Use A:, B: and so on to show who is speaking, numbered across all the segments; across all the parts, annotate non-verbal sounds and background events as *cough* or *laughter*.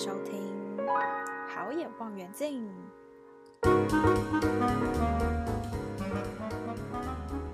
A: 收听《好眼望远镜》。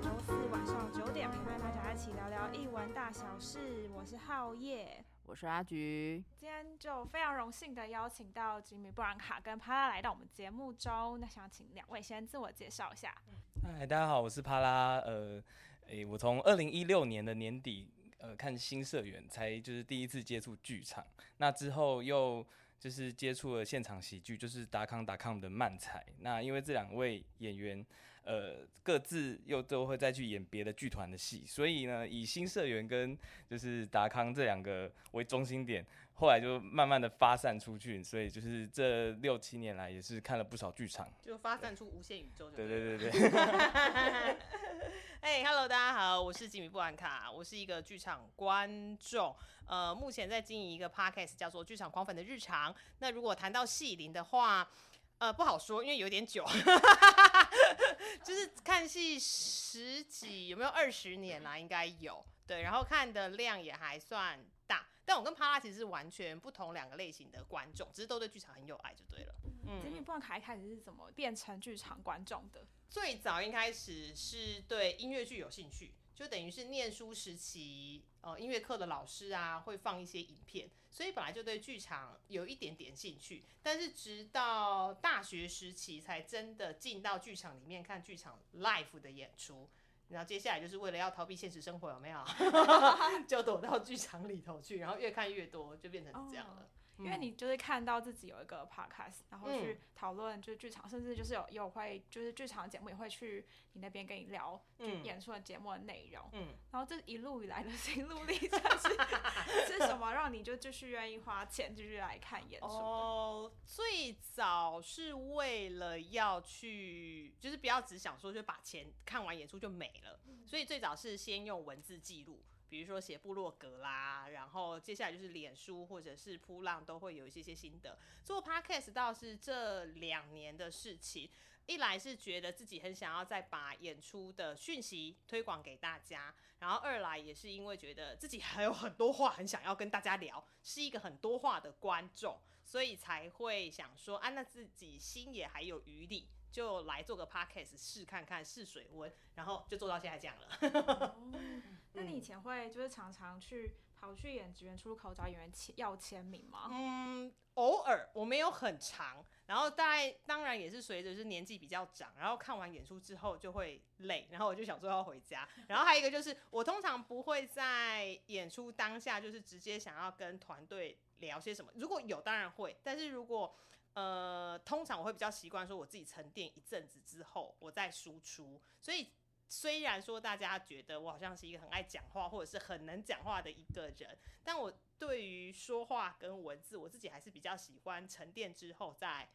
A: 周四晚上九点，陪伴大家一起聊聊艺文大小事。我是浩叶，
B: 我是阿菊。
A: 今天就非常荣幸的邀请到吉米布兰卡跟帕拉来到我们节目中。那想请两位先自我介绍一下。
C: 嗨，大家好，我是帕拉。呃，诶，我从二零一六年的年底。呃，看新社员才就是第一次接触剧场，那之后又就是接触了现场喜剧，就是达康达康的漫才。那因为这两位演员，呃，各自又都会再去演别的剧团的戏，所以呢，以新社员跟就是达康这两个为中心点，后来就慢慢的发散出去。所以就是这六七年来也是看了不少剧场，
B: 就发散出无限宇宙。
C: 对对对对。
B: 哎、hey，Hello，*laughs* 大家好，我是吉米布兰卡，我是一个剧场观众，呃，目前在经营一个 podcast 叫做《剧场狂粉的日常》。那如果谈到戏龄的话，呃，不好说，因为有点久，*laughs* 就是看戏十几，有没有二十年啦、啊？应该有，对，然后看的量也还算大。但我跟帕拉其实是完全不同两个类型的观众，只是都对剧场很有爱就对了。
A: 嗯，吉米布兰卡一开始是怎么变成剧场观众的？
B: 最早一开始是对音乐剧有兴趣，就等于是念书时期，呃，音乐课的老师啊会放一些影片，所以本来就对剧场有一点点兴趣。但是直到大学时期，才真的进到剧场里面看剧场 live 的演出。然后接下来就是为了要逃避现实生活，有没有？*laughs* 就躲到剧场里头去，然后越看越多，就变成这样了。
A: 因为你就是看到自己有一个 podcast，然后去讨论就是剧场，甚至就是有有会就是剧场的节目也会去你那边跟你聊演出的节目的内容。嗯，然后这一路以来的心路历程是 *laughs* 是什么让你就继续愿意花钱继续来看演出？
B: 哦，最早是为了要去，就是不要只想说就把钱看完演出就没了，所以最早是先用文字记录。比如说写部落格啦，然后接下来就是脸书或者是扑浪都会有一些些心得。做 podcast 倒是这两年的事情，一来是觉得自己很想要再把演出的讯息推广给大家，然后二来也是因为觉得自己还有很多话很想要跟大家聊，是一个很多话的观众，所以才会想说，啊，那自己心也还有余力。就来做个 podcast 试看看试水温，然后就做到现在这样了。
A: 哦，那你以前会就是常常去跑去演职员出入口找演员签要签名吗？
B: 嗯，偶尔，我没有很长。然后大概当然也是随着是年纪比较长，然后看完演出之后就会累，然后我就想说要回家。*laughs* 然后还有一个就是我通常不会在演出当下就是直接想要跟团队聊些什么，如果有当然会，但是如果呃，通常我会比较习惯说，我自己沉淀一阵子之后，我再输出。所以虽然说大家觉得我好像是一个很爱讲话或者是很能讲话的一个人，但我对于说话跟文字，我自己还是比较喜欢沉淀之后再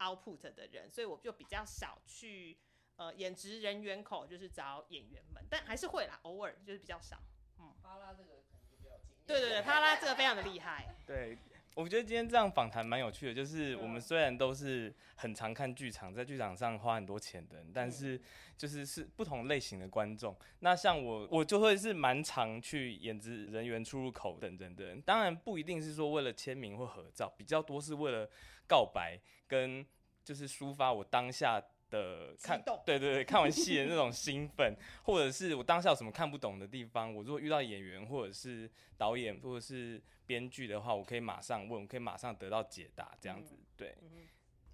B: output 的人。所以我就比较少去呃演职人员口，就是找演员们，但还是会啦，偶尔就是比较少。嗯，
C: 帕拉这个可能就比较经验。
B: 对对对，帕拉这个非常的厉害。
C: 对。我觉得今天这样访谈蛮有趣的，就是我们虽然都是很常看剧场，在剧场上花很多钱的人，但是就是是不同类型的观众。那像我，我就会是蛮常去演职人员出入口等等的人，当然不一定是说为了签名或合照，比较多是为了告白跟就是抒发我当下的看，对对对，看完戏的那种 *laughs* 兴奋，或者是我当下有什么看不懂的地方，我如果遇到演员或者是导演或者是编剧的话，我可以马上问，我可以马上得到解答，这样子，对。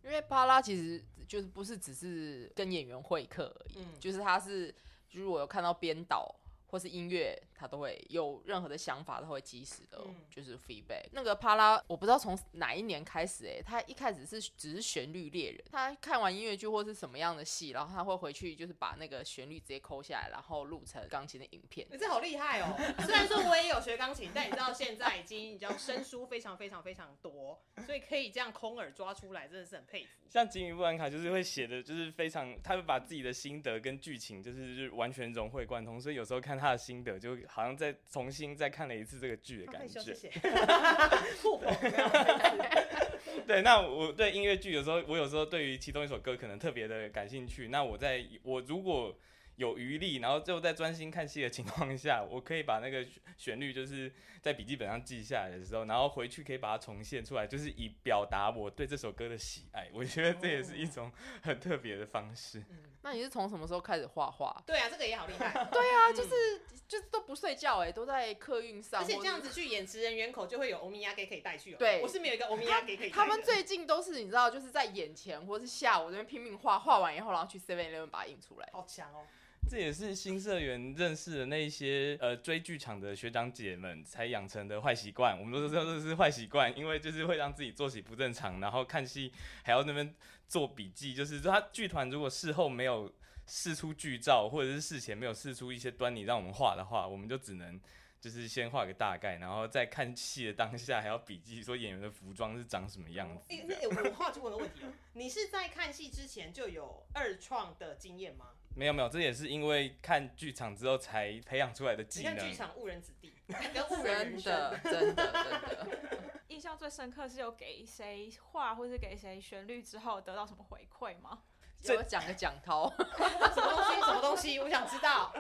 D: 因为帕拉其实就是不是只是跟演员会客而已，嗯、就是他是，就是我有看到编导。或是音乐，他都会有任何的想法，都会及时的，就是 feedback。嗯、那个帕拉，我不知道从哪一年开始、欸，哎，他一开始是只是旋律猎人，他看完音乐剧或是什么样的戏，然后他会回去就是把那个旋律直接抠下来，然后录成钢琴的影片。
B: 你、欸、这好厉害哦！虽然说我也有学钢琴，但你知道现在已经你知道生疏非常非常非常多，所以可以这样空耳抓出来，真的是很佩服。
C: 像吉米布兰卡就是会写的，就是非常，他会把自己的心得跟剧情就是就是完全融会贯通，所以有时候看他的心得，就好像再重新再看了一次这个剧的感觉。谢谢。*laughs* 对，那我对音乐剧有时候，我有时候对于其中一首歌可能特别的感兴趣。那我在我如果有余力，然后最后在专心看戏的情况下，我可以把那个旋律就是在笔记本上记下来的时候，然后回去可以把它重现出来，就是以表达我对这首歌的喜爱。我觉得这也是一种很特别的方式。
D: 嗯，那你是从什么时候开始画画？
B: 对啊，这个也好厉害。*laughs*
D: 对啊，就是就是都不睡觉哎，都在客运上。
B: 而且这样子去演职人员口就会有欧米亚给可以带去哦。
D: 对，
B: 我是没有一个欧米亚给可以带。
D: 他们最近都是你知道，就是在眼前或是下午这边拼命画，画完以后然后去 Seven Eleven 把它印出来。
B: 好强哦。
C: 这也是新社员认识的那些呃追剧场的学长姐们才养成的坏习惯。我们都知道这是坏习惯，因为就是会让自己作息不正常，然后看戏还要那边做笔记。就是他剧团如果事后没有试出剧照，或者是事前没有试出一些端倪让我们画的话，我们就只能就是先画个大概，然后在看戏的当下还要笔记说演员的服装是长什么样子。
B: 欸欸、我画出我的问题，你是在看戏之前就有二创的经验吗？
C: 没有没有，这也是因为看剧场之后才培养出来的技能。
B: 你看剧场误人子弟，*laughs* 跟误人人生
D: 的，真的真的。*laughs*
A: 印象最深刻是有给谁画，或是给谁旋律之后得到什么回馈吗？
D: 给我讲个讲涛，*laughs*
B: 什么东西？什么东西？我想知道。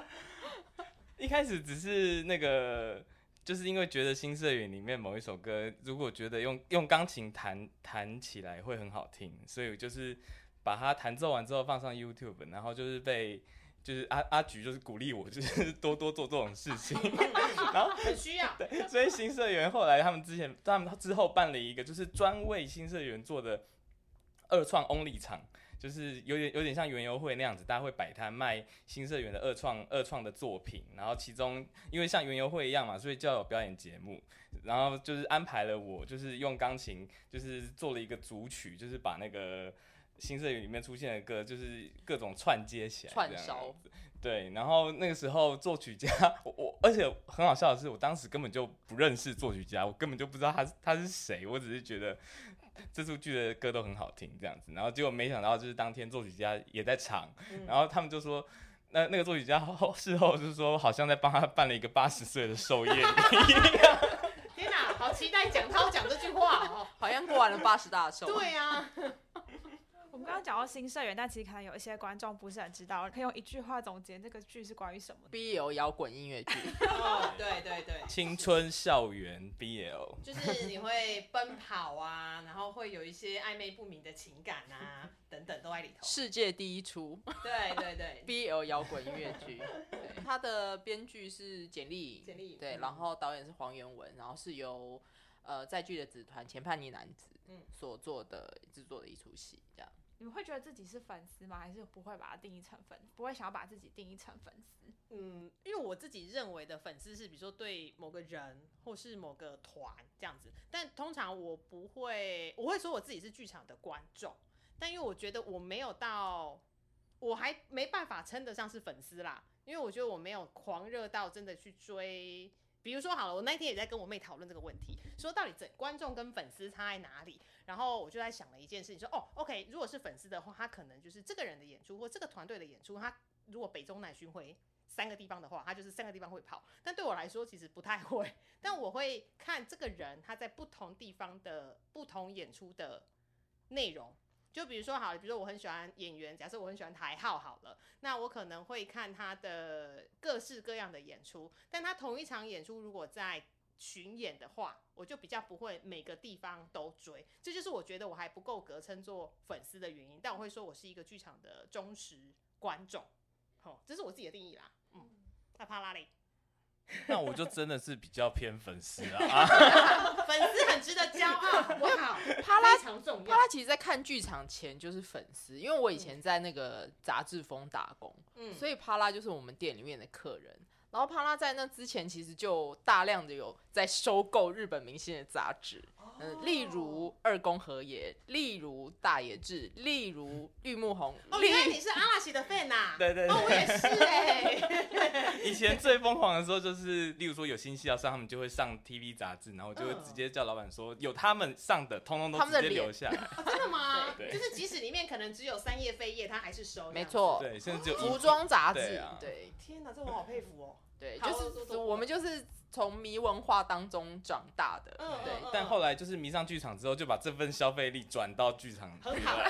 C: 一开始只是那个，就是因为觉得新社员里面某一首歌，如果觉得用用钢琴弹弹起来会很好听，所以就是。把它弹奏完之后放上 YouTube，然后就是被就是阿阿菊就是鼓励我，就是多多做这种事情，*laughs* *laughs* 然后
B: 很需要。*laughs*
C: 对，所以新社员后来他们之前他们之后办了一个就是专为新社员做的二创 Only 场，就是有点有点像园游会那样子，大家会摆摊卖新社员的二创二创的作品，然后其中因为像园游会一样嘛，所以就要有表演节目，然后就是安排了我就是用钢琴就是做了一个组曲，就是把那个。新社员里面出现的歌，就是各种串接起来，串烧。对，然后那个时候作曲家，我我，而且很好笑的是，我当时根本就不认识作曲家，我根本就不知道他他是谁，我只是觉得这出剧的歌都很好听这样子，然后结果没想到就是当天作曲家也在场，嗯、然后他们就说，那那个作曲家后事后就是说，好像在帮他办了一个八十岁的寿宴。*laughs*
B: 天哪，好期待蒋涛讲这句话哦，
D: 好像过完了八十大寿。
B: 对啊。
A: 我们刚刚讲到新社员，但其实可能有一些观众不是很知道，可以用一句话总结这个剧是关于什么
D: ？BL 摇滚音乐剧。
B: 哦，对对对，
C: 青春校园 BL，
B: 就是你会奔跑啊，然后会有一些暧昧不明的情感啊，*laughs* 等等都在里头。
D: 世界第一出。
B: 对对 *laughs* 对
D: ，BL 摇滚音乐剧。他的编剧是简历，
B: 简历
D: 对，然后导演是黄元文，然后是由呃在剧的子团前叛逆男子嗯所做的制作的一出戏，这样。
A: 你们会觉得自己是粉丝吗？还是不会把它定义成粉？不会想要把自己定义成粉丝？
B: 嗯，因为我自己认为的粉丝是，比如说对某个人或是某个团这样子。但通常我不会，我会说我自己是剧场的观众。但因为我觉得我没有到，我还没办法称得上是粉丝啦。因为我觉得我没有狂热到真的去追。比如说好了，我那天也在跟我妹讨论这个问题，说到底这观众跟粉丝差在哪里？然后我就在想了一件事情，说哦，OK，如果是粉丝的话，他可能就是这个人的演出或这个团队的演出，他如果北中南巡回三个地方的话，他就是三个地方会跑。但对我来说，其实不太会。但我会看这个人他在不同地方的不同演出的内容。就比如说好了，比如说我很喜欢演员，假设我很喜欢台浩好了，那我可能会看他的各式各样的演出。但他同一场演出如果在巡演的话，我就比较不会每个地方都追，这就是我觉得我还不够格称作粉丝的原因。但我会说我是一个剧场的忠实观众，好，这是我自己的定义啦。嗯，那帕拉嘞？*laughs*
C: 那我就真的是比较偏粉丝 *laughs* 啊，
B: 粉丝很值得骄傲。*laughs* 我好，
D: 帕拉非常重要。帕拉其实，在看剧场前就是粉丝，因为我以前在那个杂志风打工，嗯，所以帕拉就是我们店里面的客人。然后帕拉在那之前，其实就大量的有在收购日本明星的杂志，嗯、呃，例如二宫和也，例如大野智，例如玉木宏。
B: 哦，原来你是阿拉西的 fan 呐？
C: 对对对，
B: 哦，我也是哎。*laughs* *laughs*
C: 以前最疯狂的时候，就是例如说有新戏要上，他们就会上 TV 杂志，然后我就会直接叫老板说，有他们上的，通通都直接留下来。
B: 哦，真的吗？*laughs* 对，就是即使里面可能只有三页扉页，他还是收。
D: 没错，
C: 对，现在只有
D: 服装杂志。
C: 对，
D: 对，
B: 天哪，这我好佩服哦。
D: 对，就是我们就是从迷文化当中长大的，
B: 嗯、
D: 对。
C: 但后来就是迷上剧场之后，就把这份消费力转到剧场。
B: 很好，*laughs*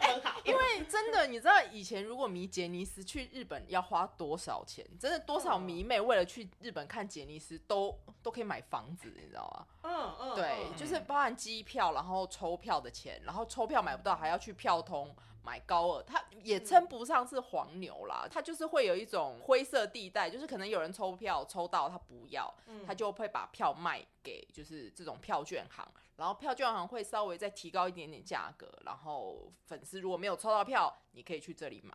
D: 很好。因为真的，你知道以前如果迷杰尼斯去日本要花多少钱？真的多少迷妹为了去日本看杰尼斯都都可以买房子，你知道吗？
B: 嗯嗯。
D: 对，
B: 嗯、
D: 就是包含机票，然后抽票的钱，然后抽票买不到还要去票通。买高额，它也称不上是黄牛啦，它就是会有一种灰色地带，就是可能有人抽票抽到他不要，他就会把票卖给就是这种票券行，然后票券行会稍微再提高一点点价格，然后粉丝如果没有抽到票，你可以去这里
B: 买。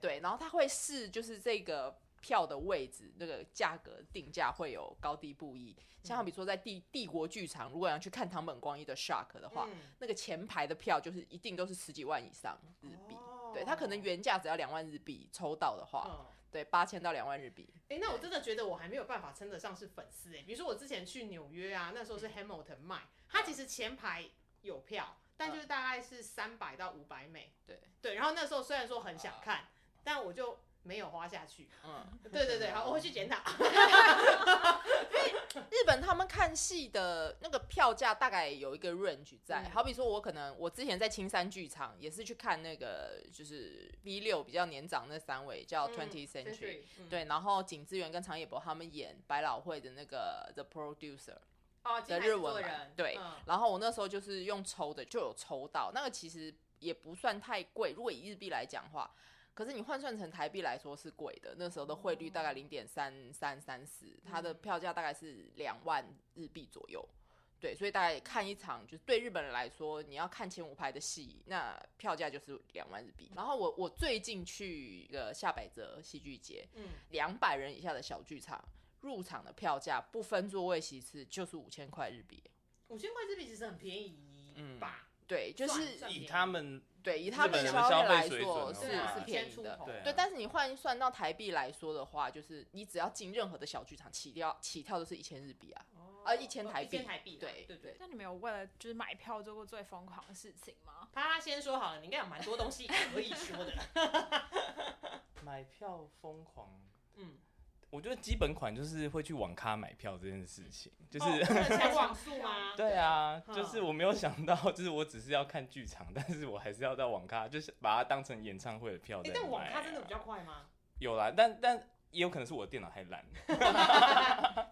D: 对，然后他会试就是这个票的位置，那个价格定价会有高低不一。像比如说在帝帝国剧场，如果要去看堂本光一的 Shark 的话，嗯、那个前排的票就是一定都是十几万以上日币。哦、对，他可能原价只要两万日币，抽到的话，哦、对，八千到两万日币。
B: 哎、欸，那我真的觉得我还没有办法称得上是粉丝哎。比如说我之前去纽约啊，那时候是 Hamilton 卖，他其实前排有票，但就是大概是三百到五百美。对对，然后那时候虽然说很想看，啊、但我就。没有花下去，嗯，对对对，好，我会去检讨。
D: 因 *laughs* 为日本他们看戏的那个票价大概有一个 range 在，嗯、好比说我可能我之前在青山剧场也是去看那个就是 V 六比较年长那三位叫 Twentieth Century，、嗯、对，然后景之源跟长野博他们演百老汇的那个 The Producer 的日文版，哦、对，嗯、然后我那时候就是用抽的就有抽到，那个其实也不算太贵，如果以日币来讲的话。可是你换算成台币来说是贵的，那时候的汇率大概零点三三三四，它的票价大概是两万日币左右。对，所以大概看一场，就是对日本人来说，你要看前五排的戏，那票价就是两万日币。然后我我最近去一个下百泽戏剧节，嗯，两百人以下的小剧场，入场的票价不分座位席次就是五千块日币。
B: 五千块日币其实很便宜，嗯吧？
D: 对，就是
C: 以他们。
D: 对，以他们消费来说是是便宜的，对。但是你换算到台币来说的话，就是你只要进任何的小剧场，起跳起跳都是一千日币啊，啊一千台币，一千台币，对对对。
A: 那你们有为了就是买票做过最疯狂的事情吗？
B: 他先说好了，你应该有蛮多东西可以说的。*laughs*
C: 买票疯狂，嗯。我觉得基本款就是会去网咖买票这件事情，就是 *laughs*
B: 抢网速吗？*laughs*
C: 对啊，就是我没有想到，*laughs* 就是我只是要看剧场，但是我还是要在网咖，就是把它当成演唱会的票在买。
B: 但网咖真的比较快吗？
C: 有啦，但但也有可能是我的电脑太烂。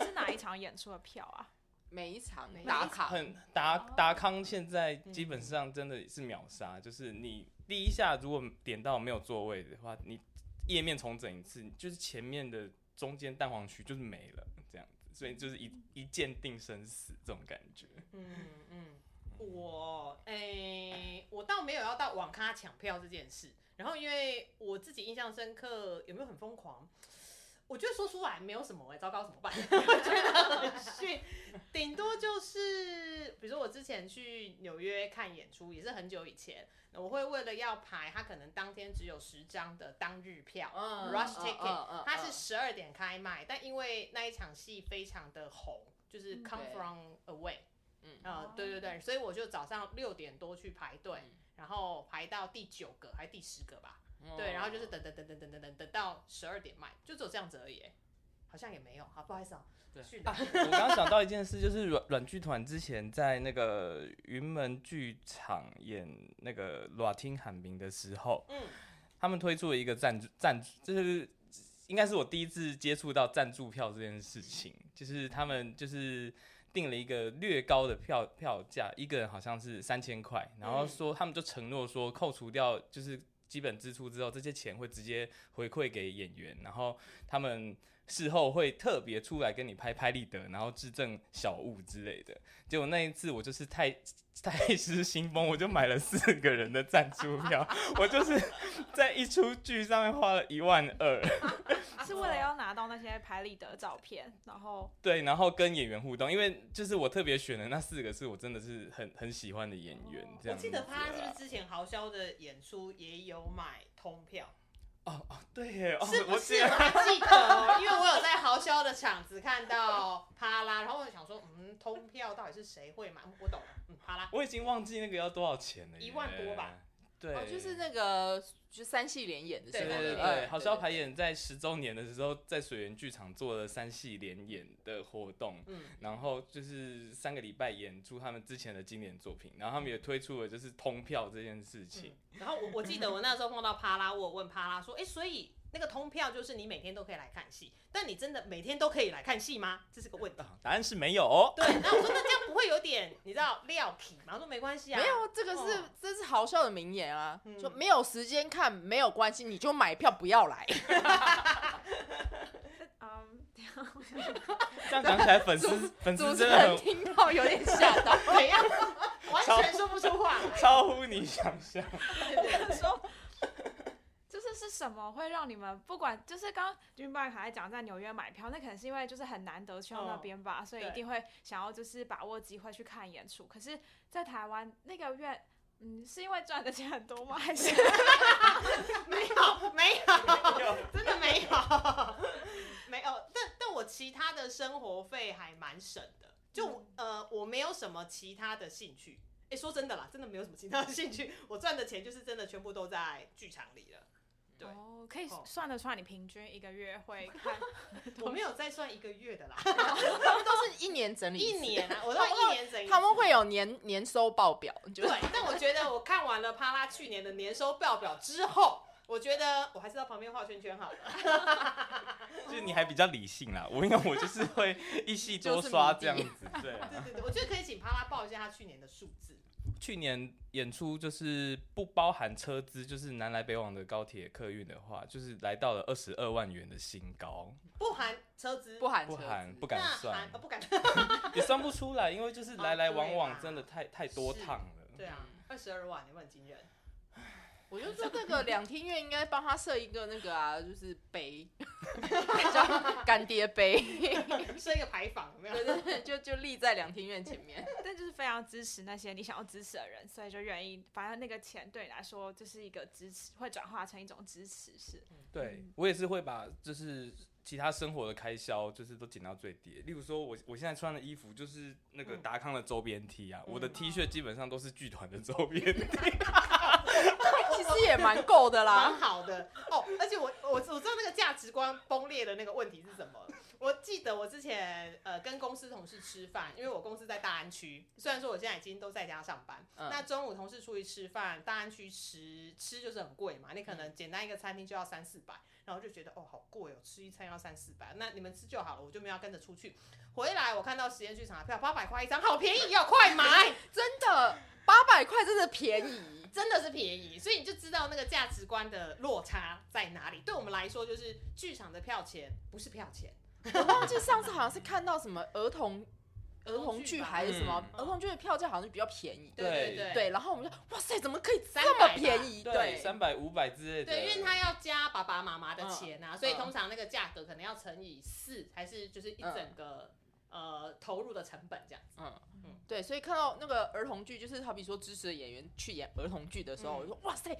A: 是哪一场演出的票啊？
D: 每一场打卡
C: 很达达康，现在基本上真的是秒杀，就是你第一下如果点到没有座位的话，你页面重整一次，就是前面的。中间蛋黄区就是没了，这样子，所以就是一一见定生死这种感觉。
B: 嗯嗯，我诶、我倒没有要到网咖抢票这件事。然后因为我自己印象深刻，有没有很疯狂？我觉得说出来没有什么哎、欸，糟糕怎么办？*laughs* 我觉得很逊，顶多就是比如说我之前去纽约看演出，也是很久以前。我会为了要排，他可能当天只有十张的当日票、uh, rush ticket，它、uh, uh, uh, uh, 是十二点开卖，但因为那一场戏非常的红，就是 Come From Away，嗯，呃，对对对，所以我就早上六点多去排队，嗯、然后排到第九个还是第十个吧，嗯、对，然后就是等等等等等等等等到十二点卖，就只有这样子而已，好像也没有，好，不好意思啊。
C: 对。啊、我刚刚想到一件事，就是软软剧团之前在那个云门剧场演那个《阮听喊名》的时候，嗯，他们推出了一个赞助赞助，就是应该是我第一次接触到赞助票这件事情，就是他们就是定了一个略高的票票价，一个人好像是三千块，然后说他们就承诺说扣除掉就是基本支出之后，这些钱会直接回馈给演员，然后他们。事后会特别出来跟你拍拍立得，然后质证小物之类的。结果那一次我就是太太失心疯，我就买了四个人的赞助票，我就是在一出剧上面花了一万二，*laughs*
A: 是为了要拿到那些拍立得照片，然后
C: 对，然后跟演员互动，因为就是我特别选的那四个是我真的是很很喜欢的演员。这样，
B: 我记得他是不是之前豪销的演出也有买通票？
C: 哦哦，对耶，
B: 是不是？我还记得，因为我有在豪销的场子看到帕拉，然后我就想说，嗯，通票到底是谁会买？我懂了，嗯，帕拉。
C: 我已经忘记那个要多少钱了，
B: 一万多吧？
C: 对，
D: 哦，就是那个就三系联演的时候，
C: 对对
D: 对
C: 好像排演在十周年的时候，在水源剧场做了三系联演的活动，嗯，然后就是三个礼拜演出他们之前的经典作品，然后他们也推出了就是通票这件事情。
B: 嗯、然后我我记得我那时候碰到帕拉，我问帕拉说，哎，所以。那个通票就是你每天都可以来看戏，但你真的每天都可以来看戏吗？这是个问题。
C: 答案是没有哦。
B: 对，那我说那这样不会有点你知道料皮吗？我说没关系啊，
D: 没有，这个是、哦、这是好笑的名言啊，
B: 嗯、
D: 说没有时间看没有关系，你就买票不要来。*laughs*
A: 嗯，
C: 这样讲起来粉丝 *laughs* 粉丝真的很
D: 听到有点吓到，*laughs*
B: 怎样？完全说不出话，
C: 超乎你想象。
A: 说。是什么会让你们不管？就是刚刚君爸还在讲在纽约买票，那可能是因为就是很难得去到那边吧，哦、所以一定会想要就是把握机会去看演出。可是，在台湾那个月，嗯，是因为赚的钱很多吗？还是 *laughs*
B: 没有没有，真的没有没有。但但我其他的生活费还蛮省的，就、嗯、呃我没有什么其他的兴趣。哎、欸，说真的啦，真的没有什么其他的兴趣。我赚的钱就是真的全部都在剧场里了。对
A: 哦，可以算得出来你平均一个月会看？*laughs*
B: 我没有再算一个月的啦，*laughs*
D: 他们都是一年整理一，
B: 一年啊，我都一年整理。
D: 他们会有年年收报表，
B: 对。但我觉得我看完了帕拉去年的年收报表之后，我觉得我还是到旁边画圈圈好了。*laughs*
C: 就是你还比较理性啦，我因为我就是会一戏多刷这样子，对啊。
B: 对对对，我觉得可以请帕拉报一下他去年的数字。
C: 去年演出就是不包含车资，就是南来北往的高铁客运的话，就是来到了二十二万元的新高。
B: 不含车资，
D: 不含
C: 不含，不敢算，
B: 不敢，
C: 也算不出来，因为就是来来往往真的太太多趟了。
B: 对啊，二十二万，有没有很惊人？
D: 我就说那个两厅院应该帮他设一个那个啊，*laughs* 就是碑，叫干爹碑，*laughs*
B: 设一个牌坊，有没有？
D: 对对对，就就立在两厅院前面。*laughs*
A: 但就是非常支持那些你想要支持的人，所以就愿意，反正那个钱对你来说就是一个支持，会转化成一种支持是。
C: 对我也是会把就是。其他生活的开销就是都减到最低，例如说我我现在穿的衣服就是那个达康的周边 T 啊，嗯、我的 T 恤基本上都是剧团的周边 T，
D: 其实也蛮够的啦，
B: 蛮好的哦。而且我我我知道那个价值观崩裂的那个问题是什么？我记得我之前呃跟公司同事吃饭，因为我公司在大安区，虽然说我现在已经都在家上班，嗯、那中午同事出去吃饭，大安区吃吃就是很贵嘛，你可能简单一个餐厅就要三四百。然后就觉得哦，好贵哦，吃一餐要三四百，那你们吃就好了，我就没有要跟着出去。回来我看到实验剧场的票八百块一张，好便宜哦，快买！*laughs*
D: 真的八百块真的便宜，
B: 真的是便宜，所以你就知道那个价值观的落差在哪里。对我们来说，就是剧场的票钱不是票钱。
D: 我忘记上次好像是看到什么儿童。儿童剧还是什么？儿童剧的票价好像就比较便宜。
B: 对对对。
D: 对，然后我们就哇塞，怎么可以这么便宜？
C: 对，三百五百之类的。
B: 对，因为他要加爸爸妈妈的钱啊，所以通常那个价格可能要乘以四，还是就是一整个呃投入的成本这样子。
D: 嗯嗯。对，所以看到那个儿童剧，就是好比说支持的演员去演儿童剧的时候，我就说哇塞，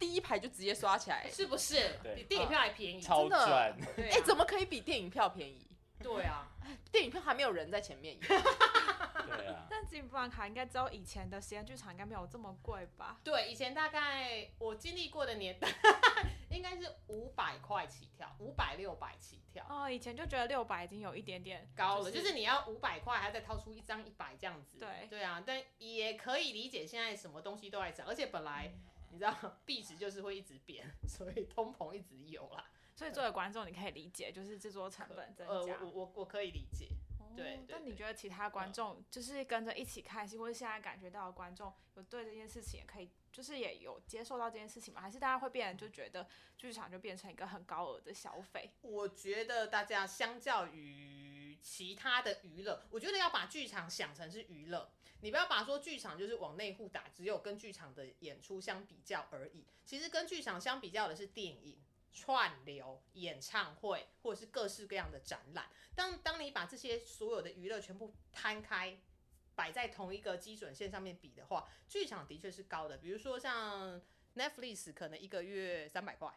D: 第一排就直接刷起来，
B: 是不是？比电影票还便宜，
C: 超赚。
D: 哎，怎么可以比电影票便宜？
B: 对啊。
D: 电影票还没有人在前面。*laughs*
C: 对啊。
A: 但金布兰卡应该只有以前的实验剧场应该没有这么贵吧？
B: 对，以前大概我经历过的年代，*laughs* 应该是五百块起跳，五百六百起跳。
A: 哦，以前就觉得六百已经有一点点
B: 高了，就是你要五百块，还要再掏出一张一百这样子。
A: 对。
B: 对啊，但也可以理解现在什么东西都在涨，而且本来你知道币值就是会一直贬，*laughs* 所以通膨一直有啦。
A: 所以作为观众，你可以理解，就是制作成本增加。
B: 呃，我我我可以理解。对。
A: 那你觉得其他观众，就是跟着一起看戏，或者现在感觉到的观众，有对这件事情也可以，就是也有接受到这件事情吗？还是大家会变就觉得剧场就变成一个很高额的消费？
B: 我觉得大家相较于其他的娱乐，我觉得要把剧场想成是娱乐，你不要把说剧场就是往内户打，只有跟剧场的演出相比较而已。其实跟剧场相比较的是电影。串流演唱会，或者是各式各样的展览。当当你把这些所有的娱乐全部摊开，摆在同一个基准线上面比的话，剧场的确是高的。比如说像 Netflix 可能一个月三百块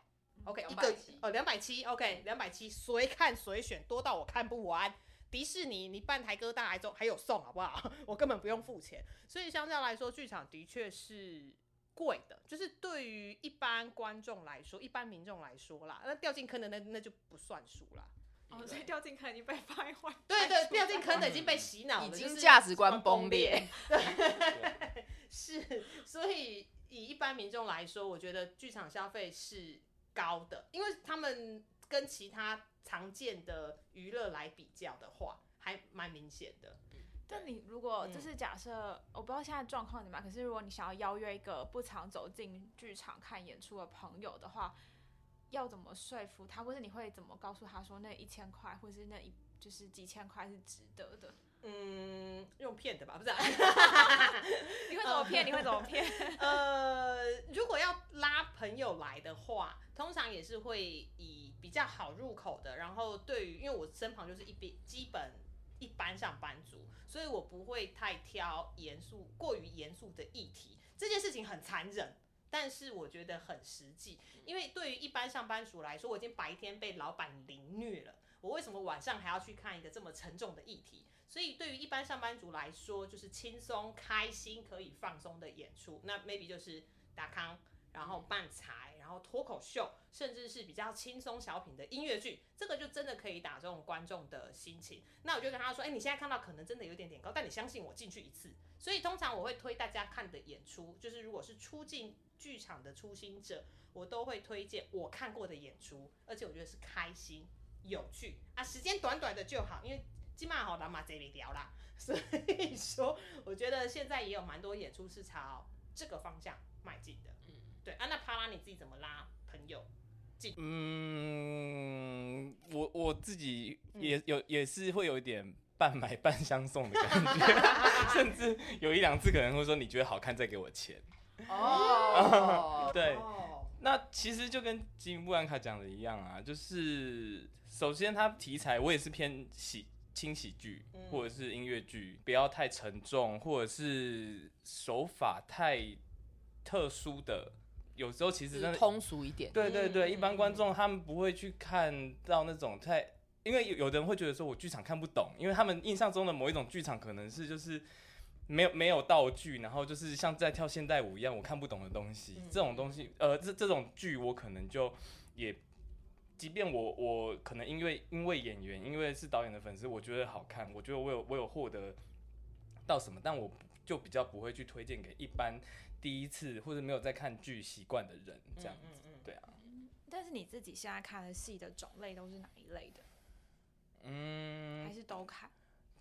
B: ，OK，一个哦两百七，OK，两百七，随看随选，多到我看不完。迪士尼你办台歌大还还有送好不好？*laughs* 我根本不用付钱。所以相较来说，剧场的确是贵的，就是对于一般观众来说，一般民众来说啦，那掉进坑的那那就不算数啦。
A: 哦，所以掉进坑已经被败坏。*laughs*
B: 对对，掉进坑的已经被洗脑了，
D: 已经价值观崩裂。*laughs*
B: 对，是，所以以一般民众来说，我觉得剧场消费是高的，因为他们跟其他常见的娱乐来比较的话，还蛮明显的。
A: 但你如果就是假设，我不知道现在状况怎么样，可是如果你想要邀约一个不常走进剧场看演出的朋友的话，要怎么说服他，或是你会怎么告诉他说那一千块，或是那一就是几千块是值得的？
B: 嗯，用骗的吧，不是、啊？*laughs*
A: 你会怎么骗？你会怎么骗？*laughs*
B: 呃，如果要拉朋友来的话，通常也是会以比较好入口的，然后对于，因为我身旁就是一边基本一般上班族，所以我不会太挑严肃、过于严肃的议题。这件事情很残忍。但是我觉得很实际，因为对于一般上班族来说，我已经白天被老板凌虐了，我为什么晚上还要去看一个这么沉重的议题？所以对于一般上班族来说，就是轻松、开心、可以放松的演出，那 maybe 就是达康，然后漫才，然后脱口秀，甚至是比较轻松小品的音乐剧，这个就真的可以打中观众的心情。那我就跟他说，哎，你现在看到可能真的有点点高，但你相信我，进去一次。所以通常我会推大家看的演出，就是如果是初进剧场的初心者，我都会推荐我看过的演出，而且我觉得是开心、有趣啊，时间短短的就好，因为基本上好，拿马这里聊啦，*laughs* 所以说我觉得现在也有蛮多演出是朝这个方向迈进的。嗯，对啊，那帕拉你自己怎么拉朋友进？
C: 嗯，我我自己也有、嗯、也是会有一点半买半相送的感觉，*laughs* 甚至有一两次可能会说，你觉得好看再给我钱。哦，*laughs* 对，那其实就跟吉姆布兰卡讲的一样啊，就是首先他题材我也是偏喜轻喜剧或者是音乐剧，不要太沉重，或者是手法太特殊的，有时候其实真的
D: 通俗一点。
C: 对对对，一般观众他们不会去看到那种太，因为有有的人会觉得说我剧场看不懂，因为他们印象中的某一种剧场可能是就是。没有没有道具，然后就是像在跳现代舞一样，我看不懂的东西，嗯、这种东西，呃，这这种剧我可能就也，即便我我可能因为因为演员，因为是导演的粉丝，我觉得好看，我觉得我有我有获得到什么，但我就比较不会去推荐给一般第一次或者没有在看剧习惯的人，这样子，嗯嗯嗯对啊。
A: 但是你自己现在看的戏的种类都是哪一类的？嗯，还是都看？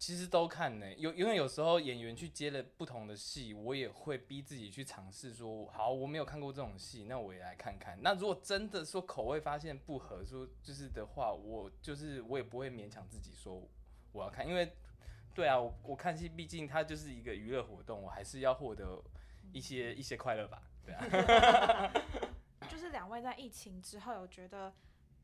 C: 其实都看呢，有因为有时候演员去接了不同的戏，我也会逼自己去尝试说，好，我没有看过这种戏，那我也来看看。那如果真的说口味发现不合，说就是的话，我就是我也不会勉强自己说我要看，因为对啊，我我看戏毕竟它就是一个娱乐活动，我还是要获得一些一些快乐吧，对啊。*laughs*
A: 就是两位在疫情之后有觉得。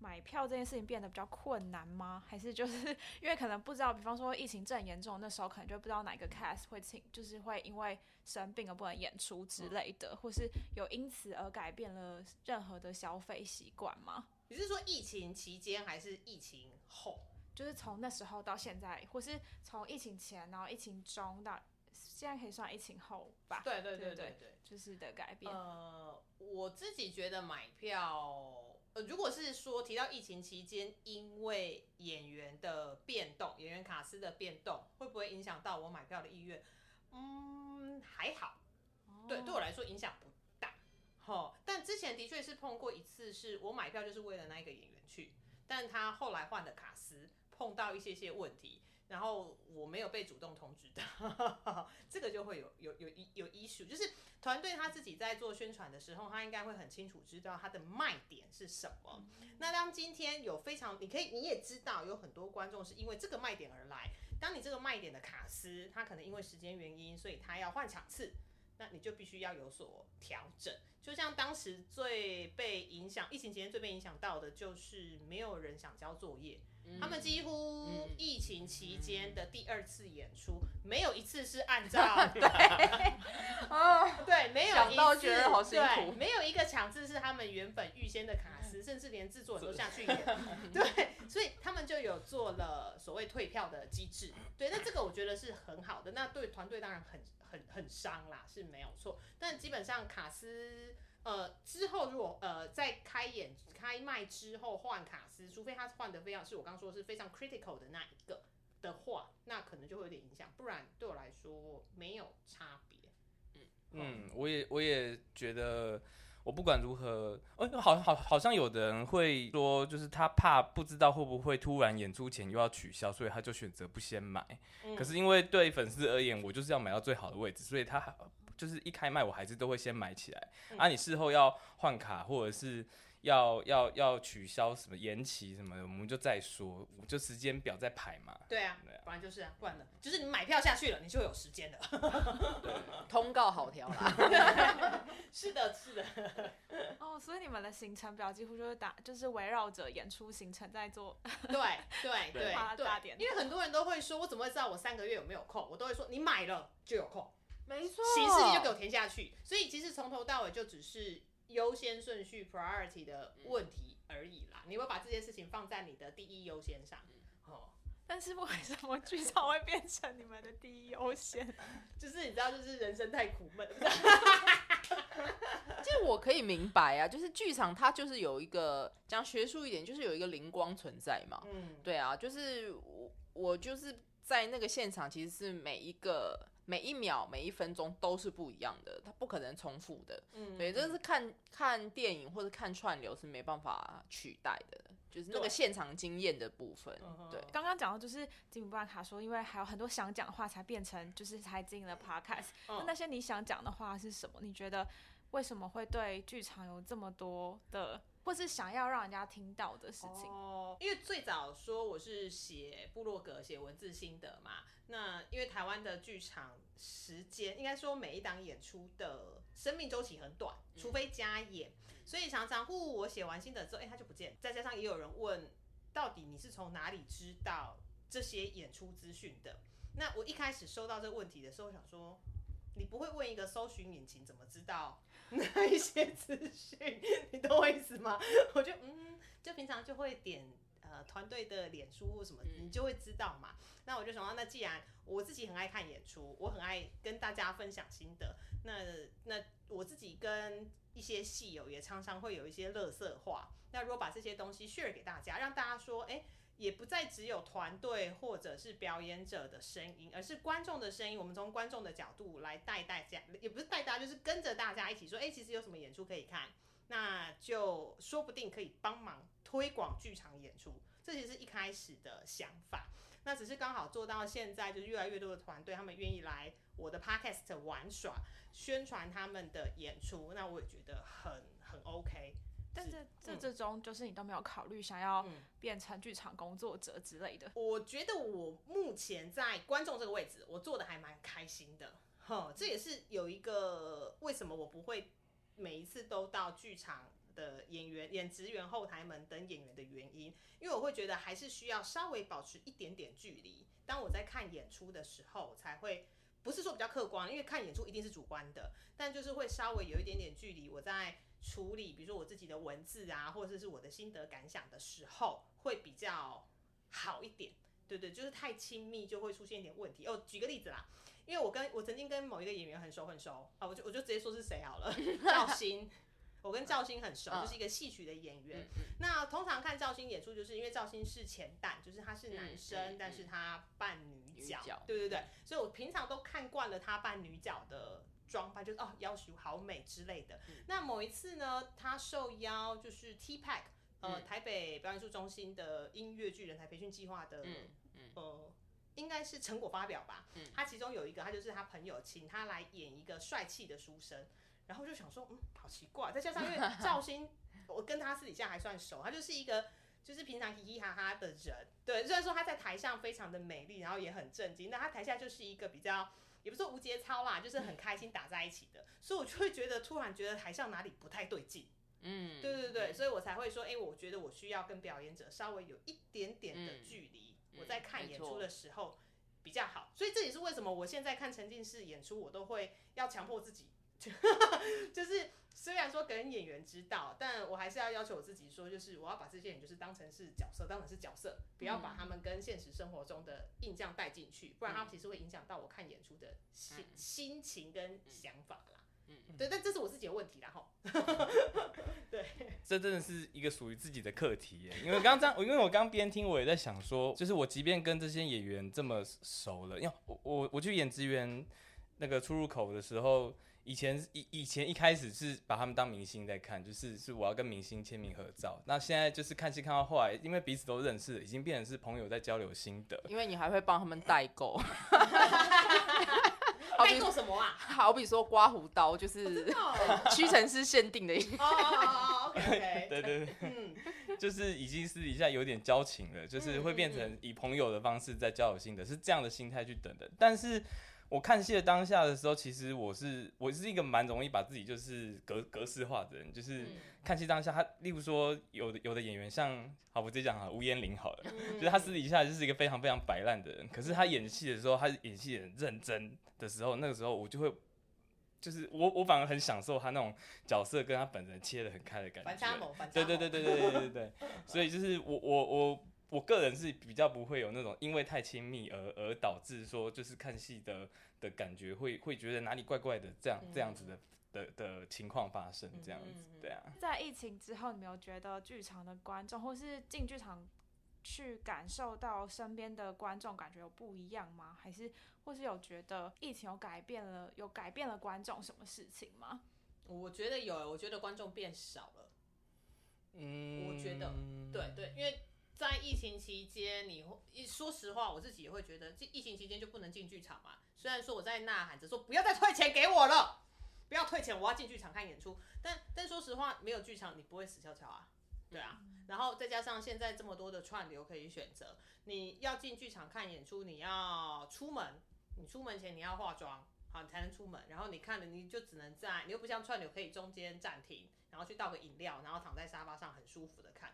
A: 买票这件事情变得比较困难吗？还是就是 *laughs* 因为可能不知道，比方说疫情正严重，那时候可能就不知道哪个 cast 会请，就是会因为生病而不能演出之类的，或是有因此而改变了任何的消费习惯吗？
B: 你是说疫情期间还是疫情后？
A: 就是从那时候到现在，或是从疫情前，然后疫情中到现在可以算疫情后吧？
B: 对对对对对，对，对，
A: 就是的改变。
B: 呃，我自己觉得买票。呃，如果是说提到疫情期间，因为演员的变动，演员卡司的变动，会不会影响到我买票的意愿？嗯，还好，对，对我来说影响不大。哦，但之前的确是碰过一次，是我买票就是为了那一个演员去，但他后来换的卡司碰到一些些问题。然后我没有被主动通知的，*laughs* 这个就会有有有有 issue，就是团队他自己在做宣传的时候，他应该会很清楚知道他的卖点是什么。那当今天有非常，你可以你也知道有很多观众是因为这个卖点而来，当你这个卖点的卡司，他可能因为时间原因，所以他要换场次，那你就必须要有所调整。就像当时最被影响，疫情期间最被影响到的就是没有人想交作业。他们几乎疫情期间的第二次演出，没有一次是按照 *laughs* 对。*laughs* 哦。对，没有一次觉得好辛苦，没有一个场次是他们原本预先的卡司，甚至连制作人都下去演，*laughs* 对，所以他们就有做了所谓退票的机制，对，那这个我觉得是很好的，那对团队当然很很很伤啦，是没有错，但基本上卡司。呃，之后如果呃在开演开卖之后换卡司，除非他换的非常是我刚刚说是非常 critical 的那一个的话，那可能就会有点影响，不然对我来说没有差别。嗯
C: 嗯，我也我也觉得，我不管如何，哦，好好好像有的人会说，就是他怕不知道会不会突然演出前又要取消，所以他就选择不先买。嗯、可是因为对粉丝而言，我就是要买到最好的位置，所以他。就是一开卖，我还是都会先买起来。嗯、啊，你事后要换卡，或者是要要要取消什么延期什么的，我们就再说，就时间表再排嘛。
B: 对啊，对啊，不然就是啊，不然的，就是你买票下去了，你就有时间了。*laughs*
D: 通告好调啦。*laughs*
B: 是的，是的。
A: 哦，所以你们的行程表几乎就是打，就是围绕着演出行程在做。
B: 对 *laughs* 对对对，因为很多人都会说，我怎么会知道我三个月有没有空？我都会说，你买了就有空。
D: 没错，
B: 行事历就给我填下去，所以其实从头到尾就只是优先顺序 priority 的问题而已啦。你会把这件事情放在你的第一优先上，哦。
A: 但是为什么剧场会变成你们的第一优先？*laughs*
B: 就是你知道，就是人生太苦闷。*laughs* *laughs*
D: 其实我可以明白啊，就是剧场它就是有一个讲学术一点，就是有一个灵光存在嘛。嗯，对啊，就是我我就是在那个现场，其实是每一个。每一秒、每一分钟都是不一样的，它不可能重复的。嗯，对，这是看看电影或者看串流是没办法取代的，就是那个现场经验的部分。对，
A: 刚刚讲到就是吉米布兰卡说，因为还有很多想讲的话，才变成就是才进了 podcast。那那些你想讲的话是什么？你觉得为什么会对剧场有这么多的？或是想要让人家听到的事情
B: 哦，因为最早说我是写部落格、写文字心得嘛。那因为台湾的剧场时间，应该说每一档演出的生命周期很短，除非加演，所以常常呼我写完心得之后，哎，他就不见。再加上也有人问，到底你是从哪里知道这些演出资讯的？那我一开始收到这个问题的时候，想说，你不会问一个搜寻引擎怎么知道？*laughs* 哪一些资讯，你懂我意思吗？*laughs* 我就嗯，就平常就会点呃团队的脸书或什么，你就会知道嘛。那我就想到，那既然我自己很爱看演出，我很爱跟大家分享心得，那那我自己跟一些戏友也常常会有一些乐色话。那如果把这些东西 share 给大家，让大家说，哎、欸。也不再只有团队或者是表演者的声音，而是观众的声音。我们从观众的角度来带大家，也不是带大家，就是跟着大家一起说，哎、其实有什么演出可以看，那就说不定可以帮忙推广剧场演出。这其实是一开始的想法。那只是刚好做到现在，就是越来越多的团队，他们愿意来我的 podcast 玩耍，宣传他们的演出，那我也觉得很很 OK。
A: 但是这这中就是你都没有考虑想要变成剧场工作者之类的。
B: 我觉得我目前在观众这个位置，我做的还蛮开心的。哈，这也是有一个为什么我不会每一次都到剧场的演员、演职员、后台门等演员的原因，因为我会觉得还是需要稍微保持一点点距离。当我在看演出的时候，才会不是说比较客观，因为看演出一定是主观的，但就是会稍微有一点点距离。我在。处理，比如说我自己的文字啊，或者是我的心得感想的时候，会比较好一点。对对，就是太亲密就会出现一点问题。哦，举个例子啦，因为我跟我曾经跟某一个演员很熟很熟啊，我就我就直接说是谁好了，*laughs* 赵鑫。我跟赵鑫很熟，就是一个戏曲的演员。嗯、那通常看赵鑫演出，就是因为赵鑫是前旦，就是他是男生，嗯、但是他扮女角。女角对对对，所以我平常都看惯了他扮女角的。装扮就是哦，要求好美之类的。嗯、那某一次呢，他受邀就是 TPAC，呃，嗯、台北表演艺术中心的音乐剧人才培训计划的，嗯嗯、呃，应该是成果发表吧。嗯、他其中有一个，他就是他朋友请他来演一个帅气的书生，然后就想说，嗯，好奇怪。再加上因为赵鑫，我跟他私底下还算熟，他就是一个就是平常嘻嘻哈哈的人。对，虽然说他在台上非常的美丽，然后也很正经，那他台下就是一个比较。也不是说无节操啦，就是很开心打在一起的，所以我就会觉得突然觉得台上哪里不太对劲。嗯，对对对，所以我才会说，哎、欸，我觉得我需要跟表演者稍微有一点点的距离，嗯、我在看演出的时候比较好。所以这也是为什么我现在看沉浸式演出，我都会要强迫自己，*laughs* 就是虽然说跟演员知道，但我还是要要求我自己说，就是我要把这些人就是当成是角色，当成是角色，不要把他们跟现实生活中的印象带进去，不然他们其实会影响到我看演出的心心情跟想法啦。嗯，对，但这是我自己的问题啦，哈。*laughs* 对，
C: 这真的是一个属于自己的课题耶。因为刚刚这样，因为我刚边听，我也在想说，就是我即便跟这些演员这么熟了，因为我我我去演职员那个出入口的时候，以前以以前一开始是把他们当明星在看，就是是我要跟明星签名合照。那现在就是看戏看到后来，因为彼此都认识了，已经变成是朋友在交流心得。
D: 因为你还会帮他们代购。*laughs*
B: 代购什么啊？*laughs*
D: 好比说刮胡刀，就是 *laughs* 屈臣氏限定的一。
B: 哦哦 OK
C: 对对对，嗯，就是已经私底下有点交情了，就是会变成以朋友的方式在交流心得，是这样的心态去等的。但是我看戏的当下的时候，其实我是我是一个蛮容易把自己就是格格式化的人，就是看戏当下，他例如说有的有的演员像，好，我直接讲哈，吴彦霖好了，就是他私底下就是一个非常非常摆烂的人，可是他演戏的时候，他演戏很认真。的时候，那个时候我就会，就是我我反而很享受他那种角色跟他本人切的很开的感觉。
B: 反差萌，反差萌。
C: 对对对对对对对对。所以就是我我我我个人是比较不会有那种因为太亲密而而导致说就是看戏的的感觉会会觉得哪里怪怪的这样这样子的的的情况发生这样子，对啊。
A: 在疫情之后，你没有觉得剧场的观众或是进剧场去感受到身边的观众感觉有不一样吗？还是？或是有觉得疫情有改变了，有改变了观众什么事情吗？
B: 我觉得有，我觉得观众变少了。嗯，我觉得对对，因为在疫情期间，你会说实话，我自己也会觉得，疫情期间就不能进剧场嘛。虽然说我在呐喊着说不要再退钱给我了，不要退钱，我要进剧场看演出。但但说实话，没有剧场你不会死翘翘啊。对啊，然后再加上现在这么多的串流可以选择，你要进剧场看演出，你要出门。你出门前你要化妆，好，你才能出门。然后你看了，你就只能在，你又不像串流可以中间暂停，然后去倒个饮料，然后躺在沙发上很舒服的看。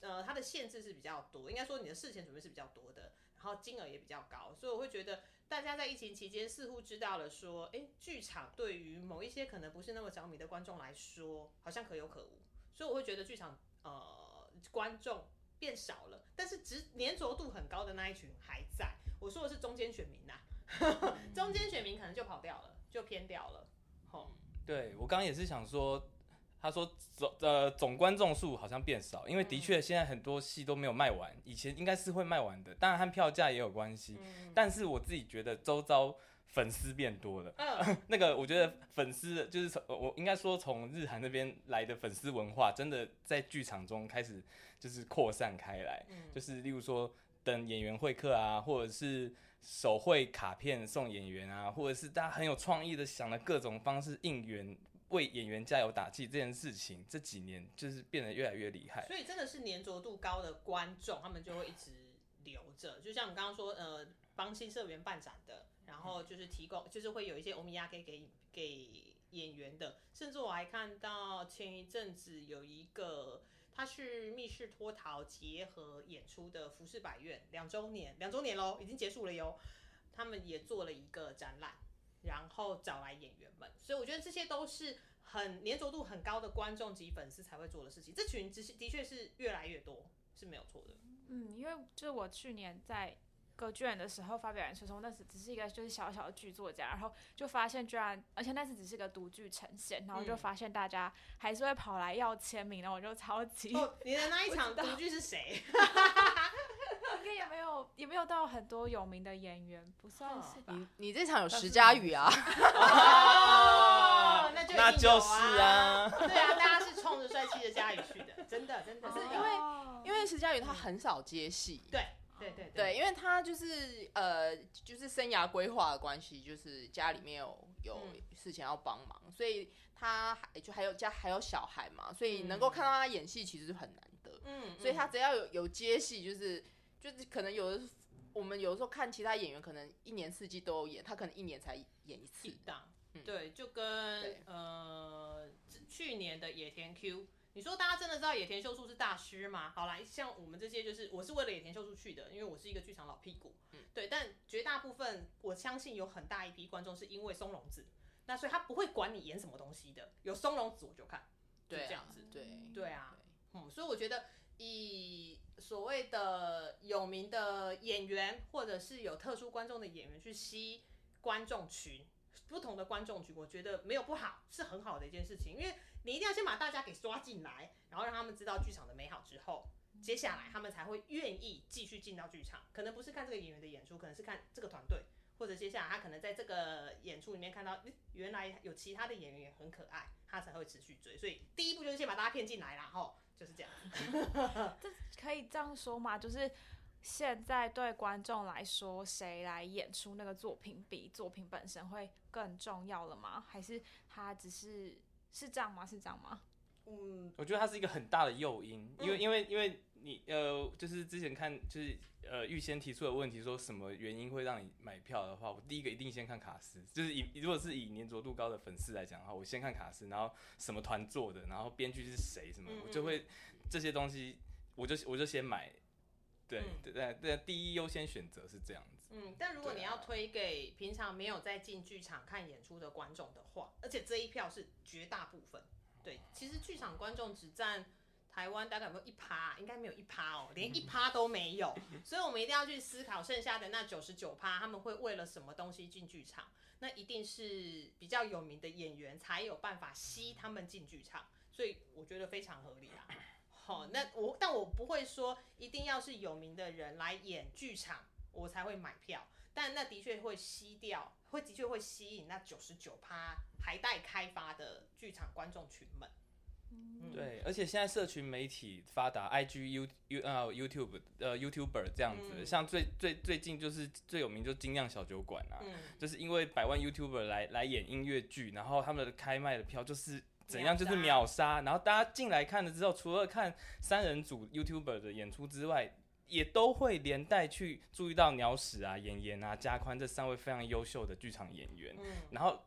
B: 呃，它的限制是比较多，应该说你的事前准备是比较多的，然后金额也比较高。所以我会觉得大家在疫情期间似乎知道了说，诶，剧场对于某一些可能不是那么着迷的观众来说，好像可有可无。所以我会觉得剧场呃观众变少了，但是执粘着度很高的那一群还在。我说的是中间选民呐、啊。*laughs* 中间选民可能就跑掉了，就偏掉了。吼，
C: 对我刚刚也是想说，他说总呃总观众数好像变少，因为的确现在很多戏都没有卖完，以前应该是会卖完的，当然和票价也有关系。但是我自己觉得周遭粉丝变多了，嗯，*laughs* 那个我觉得粉丝就是从我应该说从日韩那边来的粉丝文化，真的在剧场中开始就是扩散开来，就是例如说等演员会客啊，或者是。手绘卡片送演员啊，或者是大家很有创意的想了各种方式应援，为演员加油打气这件事情，这几年就是变得越来越厉害。
B: 所以真的是粘着度高的观众，他们就会一直留着。就像我们刚刚说，呃，帮新社员办展的，然后就是提供，就是会有一些欧米亚给给给演员的。甚至我还看到前一阵子有一个。他是密室脱逃结合演出的浮世百院两周年，两周年喽，已经结束了哟。他们也做了一个展览，然后找来演员们，所以我觉得这些都是很粘着度很高的观众及粉丝才会做的事情。这群只是的确是越来越多，是没有错的。
A: 嗯，因为就是我去年在。歌剧院的时候发表演出的时候，那时只是一个就是小小的剧作家，然后就发现居然，而且那次只是个独剧呈现，然后就发现大家还是会跑来要签名，然后我就超级。
B: 哦，你的那一场 *laughs* 独剧是谁？*laughs*
A: 应该也没有，也没有到很多有名的演员，不算是吧？
D: 你你这场有石佳宇啊？
B: 哦，*laughs* 那就、啊、
C: 那就是啊。*laughs*
B: 对啊，大家是冲着帅气的佳宇去的，真的真的。
D: 是因为因为石佳宇他很少接戏，
B: 对。对对对，
D: 对，因为他就是呃，就是生涯规划的关系，就是家里面有有事情要帮忙，嗯、所以他还就还有家还有小孩嘛，所以能够看到他演戏其实是很难得。嗯，所以他只要有有接戏，就是就是可能有的我们有的时候看其他演员，可能一年四季都有演，他可能一年才演一次。
B: 档、嗯，对，就跟呃去年的野田 Q，你说大家真的知道野田秀树是大师吗？好来，像我们这些就是我是为了野田秀树去的，因为我是一个剧场老屁股，嗯，对。但绝大部分我相信有很大一批观众是因为松隆子，那所以他不会管你演什么东西的，有松隆子我就看，就这样子，对，对啊，嗯，所以我觉得。以所谓的有名的演员，或者是有特殊观众的演员去吸观众群，不同的观众群，我觉得没有不好，是很好的一件事情。因为你一定要先把大家给抓进来，然后让他们知道剧场的美好之后，接下来他们才会愿意继续进到剧场。可能不是看这个演员的演出，可能是看这个团队，或者接下来他可能在这个演出里面看到，原来有其他的演员也很可爱，他才会持续追。所以第一步就是先把大家骗进来啦，吼。就是这样，*laughs*
A: 这可以这样说吗？就是现在对观众来说，谁来演出那个作品，比作品本身会更重要了吗？还是他只是是这样吗？是这样吗？
C: 嗯，我觉得它是一个很大的诱因，因为因为因为你呃，就是之前看就是。呃，预先提出的问题，说什么原因会让你买票的话，我第一个一定先看卡斯，就是以如果是以黏着度高的粉丝来讲的话，我先看卡斯，然后什么团做的，然后编剧是谁什么，我就会这些东西，我就我就先买，对对对对，第一优先选择是这样子。
B: 嗯，但如果你要推给平常没有在进剧场看演出的观众的话，而且这一票是绝大部分，对，其实剧场观众只占。台湾大概有没有一趴？应该没有一趴哦，*laughs* 连一趴都没有。所以，我们一定要去思考剩下的那九十九趴，他们会为了什么东西进剧场？那一定是比较有名的演员才有办法吸他们进剧场。所以，我觉得非常合理啊。*coughs* 好，那我但我不会说一定要是有名的人来演剧场，我才会买票。但那的确会吸掉，会的确会吸引那九十九趴还待开发的剧场观众群们。
C: 对，而且现在社群媒体发达，IG、U、U 呃 YouTube 呃 YouTuber 这样子，嗯、像最最最近就是最有名就是精酿小酒馆啊，嗯、就是因为百万 YouTuber 来来演音乐剧，然后他们的开卖的票就是怎样就是秒杀，然后大家进来看了之后，除了看三人组 YouTuber 的演出之外，也都会连带去注意到鸟屎啊、演员啊、加宽这三位非常优秀的剧场演员，嗯、然后。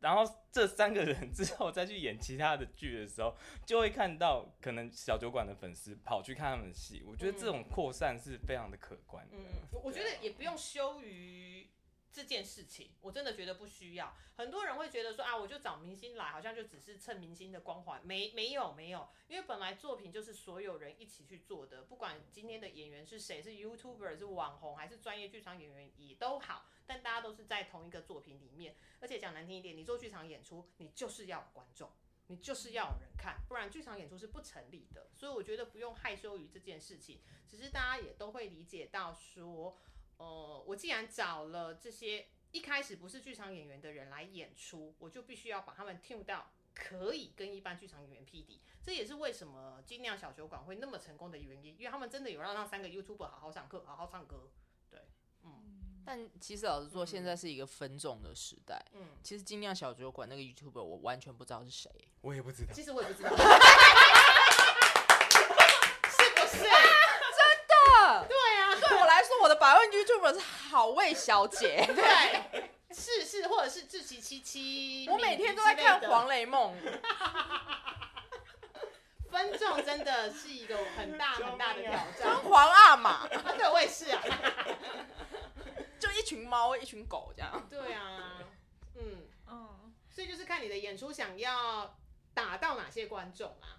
C: 然后这三个人之后再去演其他的剧的时候，就会看到可能小酒馆的粉丝跑去看他们的戏。我觉得这种扩散是非常的可观的。
B: 嗯，我觉得也不用羞于这件事情，我真的觉得不需要。很多人会觉得说啊，我就找明星来，好像就只是蹭明星的光环。没没有没有，因为本来作品就是所有人一起去做的，不管今天的演员是谁，是 YouTuber 是网红还是专业剧场演员也都好。但大家都是在同一个作品里面，而且讲难听一点，你做剧场演出，你就是要观众，你就是要有人看，不然剧场演出是不成立的。所以我觉得不用害羞于这件事情，只是大家也都会理解到说，呃，我既然找了这些一开始不是剧场演员的人来演出，我就必须要把他们 tune 到可以跟一般剧场演员匹敌。这也是为什么精酿小酒馆会那么成功的原因，因为他们真的有让那三个 YouTuber 好好上课，好好唱歌。对，嗯。
D: 但其实老实说，现在是一个分众的时代。嗯，其实精酿小酒馆那个 YouTuber 我完全不知道是谁，
C: 我也不知道。
B: 其实我也不知道 *laughs* *laughs* 是不是？
D: 真的？百万 YouTuber 是好味小姐。*laughs*
B: 对，是是，或者是志崎七七。
D: 我每天都在看黄雷梦。
B: 分众真的是一个很大很大的挑战。
D: 跟皇阿玛，
B: 对，我也是啊。
D: 就一群猫，一群狗这样。
B: 对啊，嗯嗯，所以就是看你的演出想要打到哪些观众啊。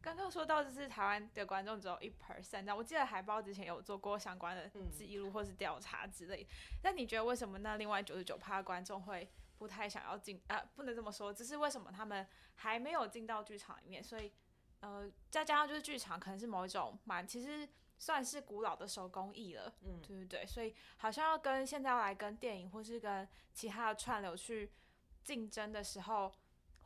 B: 嗯，
A: 刚刚说到就是台湾的观众只有一 percent，我记得海报之前有做过相关的记录或是调查之类。那、嗯、你觉得为什么那另外九十九趴观众会不太想要进？啊，不能这么说，只是为什么他们还没有进到剧场里面？所以，呃，再加上就是剧场可能是某一种蛮其实。算是古老的手工艺了，嗯，对对对，所以好像要跟现在要来跟电影或是跟其他的串流去竞争的时候，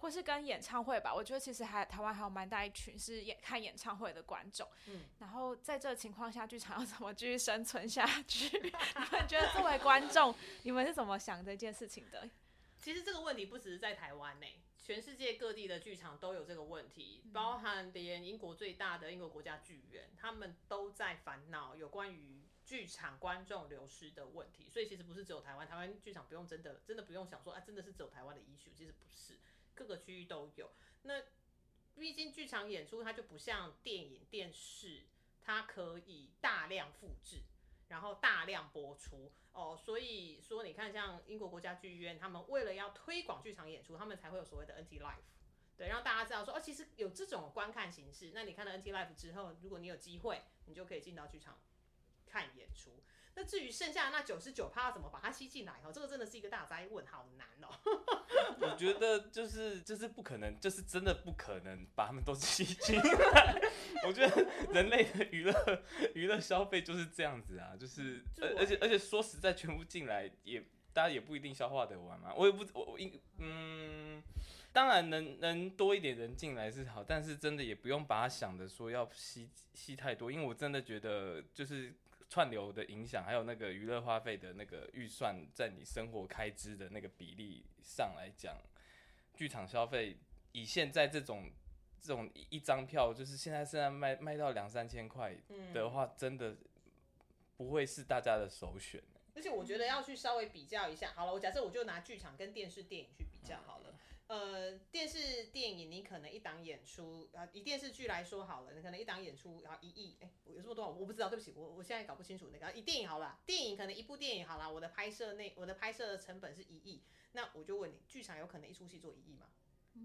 A: 或是跟演唱会吧，我觉得其实还台湾还有蛮大一群是演看演唱会的观众，嗯，然后在这个情况下，剧场要怎么继续生存下去？*laughs* 你们觉得作为观众，你们是怎么想这件事情的？
B: 其实这个问题不只是在台湾内。全世界各地的剧场都有这个问题，包含连英国最大的英国国家剧院，他们都在烦恼有关于剧场观众流失的问题，所以其实不是只有台湾，台湾剧场不用真的真的不用想说啊，真的是只有台湾的 issue，其实不是，各个区域都有。那毕竟剧场演出它就不像电影、电视，它可以大量复制，然后大量播出哦。所以说，你看像英国国家剧院，他们为了要推广剧场演出，他们才会有所谓的 NT Live。对，让大家知道说哦，其实有这种观看形式。那你看了 NT Live 之后，如果你有机会，你就可以进到剧场看演出。那至于剩下的那九十九趴怎么把它吸进来哦，这个真的是一个大灾问，好难哦。
C: 我觉得就是就是不可能，就是真的不可能把他们都吸进来。我觉得人类的娱乐娱乐消费就是这样子啊，就是而而且而且说实在，全部进来也大家也不一定消化得完嘛。我也不我我应嗯。当然能能多一点人进来是好，但是真的也不用把它想的说要吸吸太多，因为我真的觉得就是串流的影响，还有那个娱乐花费的那个预算，在你生活开支的那个比例上来讲，剧场消费以现在这种这种一张票，就是现在现在卖卖到两三千块的话，真的不会是大家的首选。
B: 而且我觉得要去稍微比较一下，好了，我假设我就拿剧场跟电视电影去比较好了。呃，电视电影你可能一档演出啊，以电视剧来说好了，你可能一档演出然后一亿，哎，有这么多我不知道，对不起，我我现在搞不清楚那个。以电影好了，电影可能一部电影好了，我的拍摄内我的拍摄的成本是一亿，那我就问你，剧场有可能一出戏做一亿吗？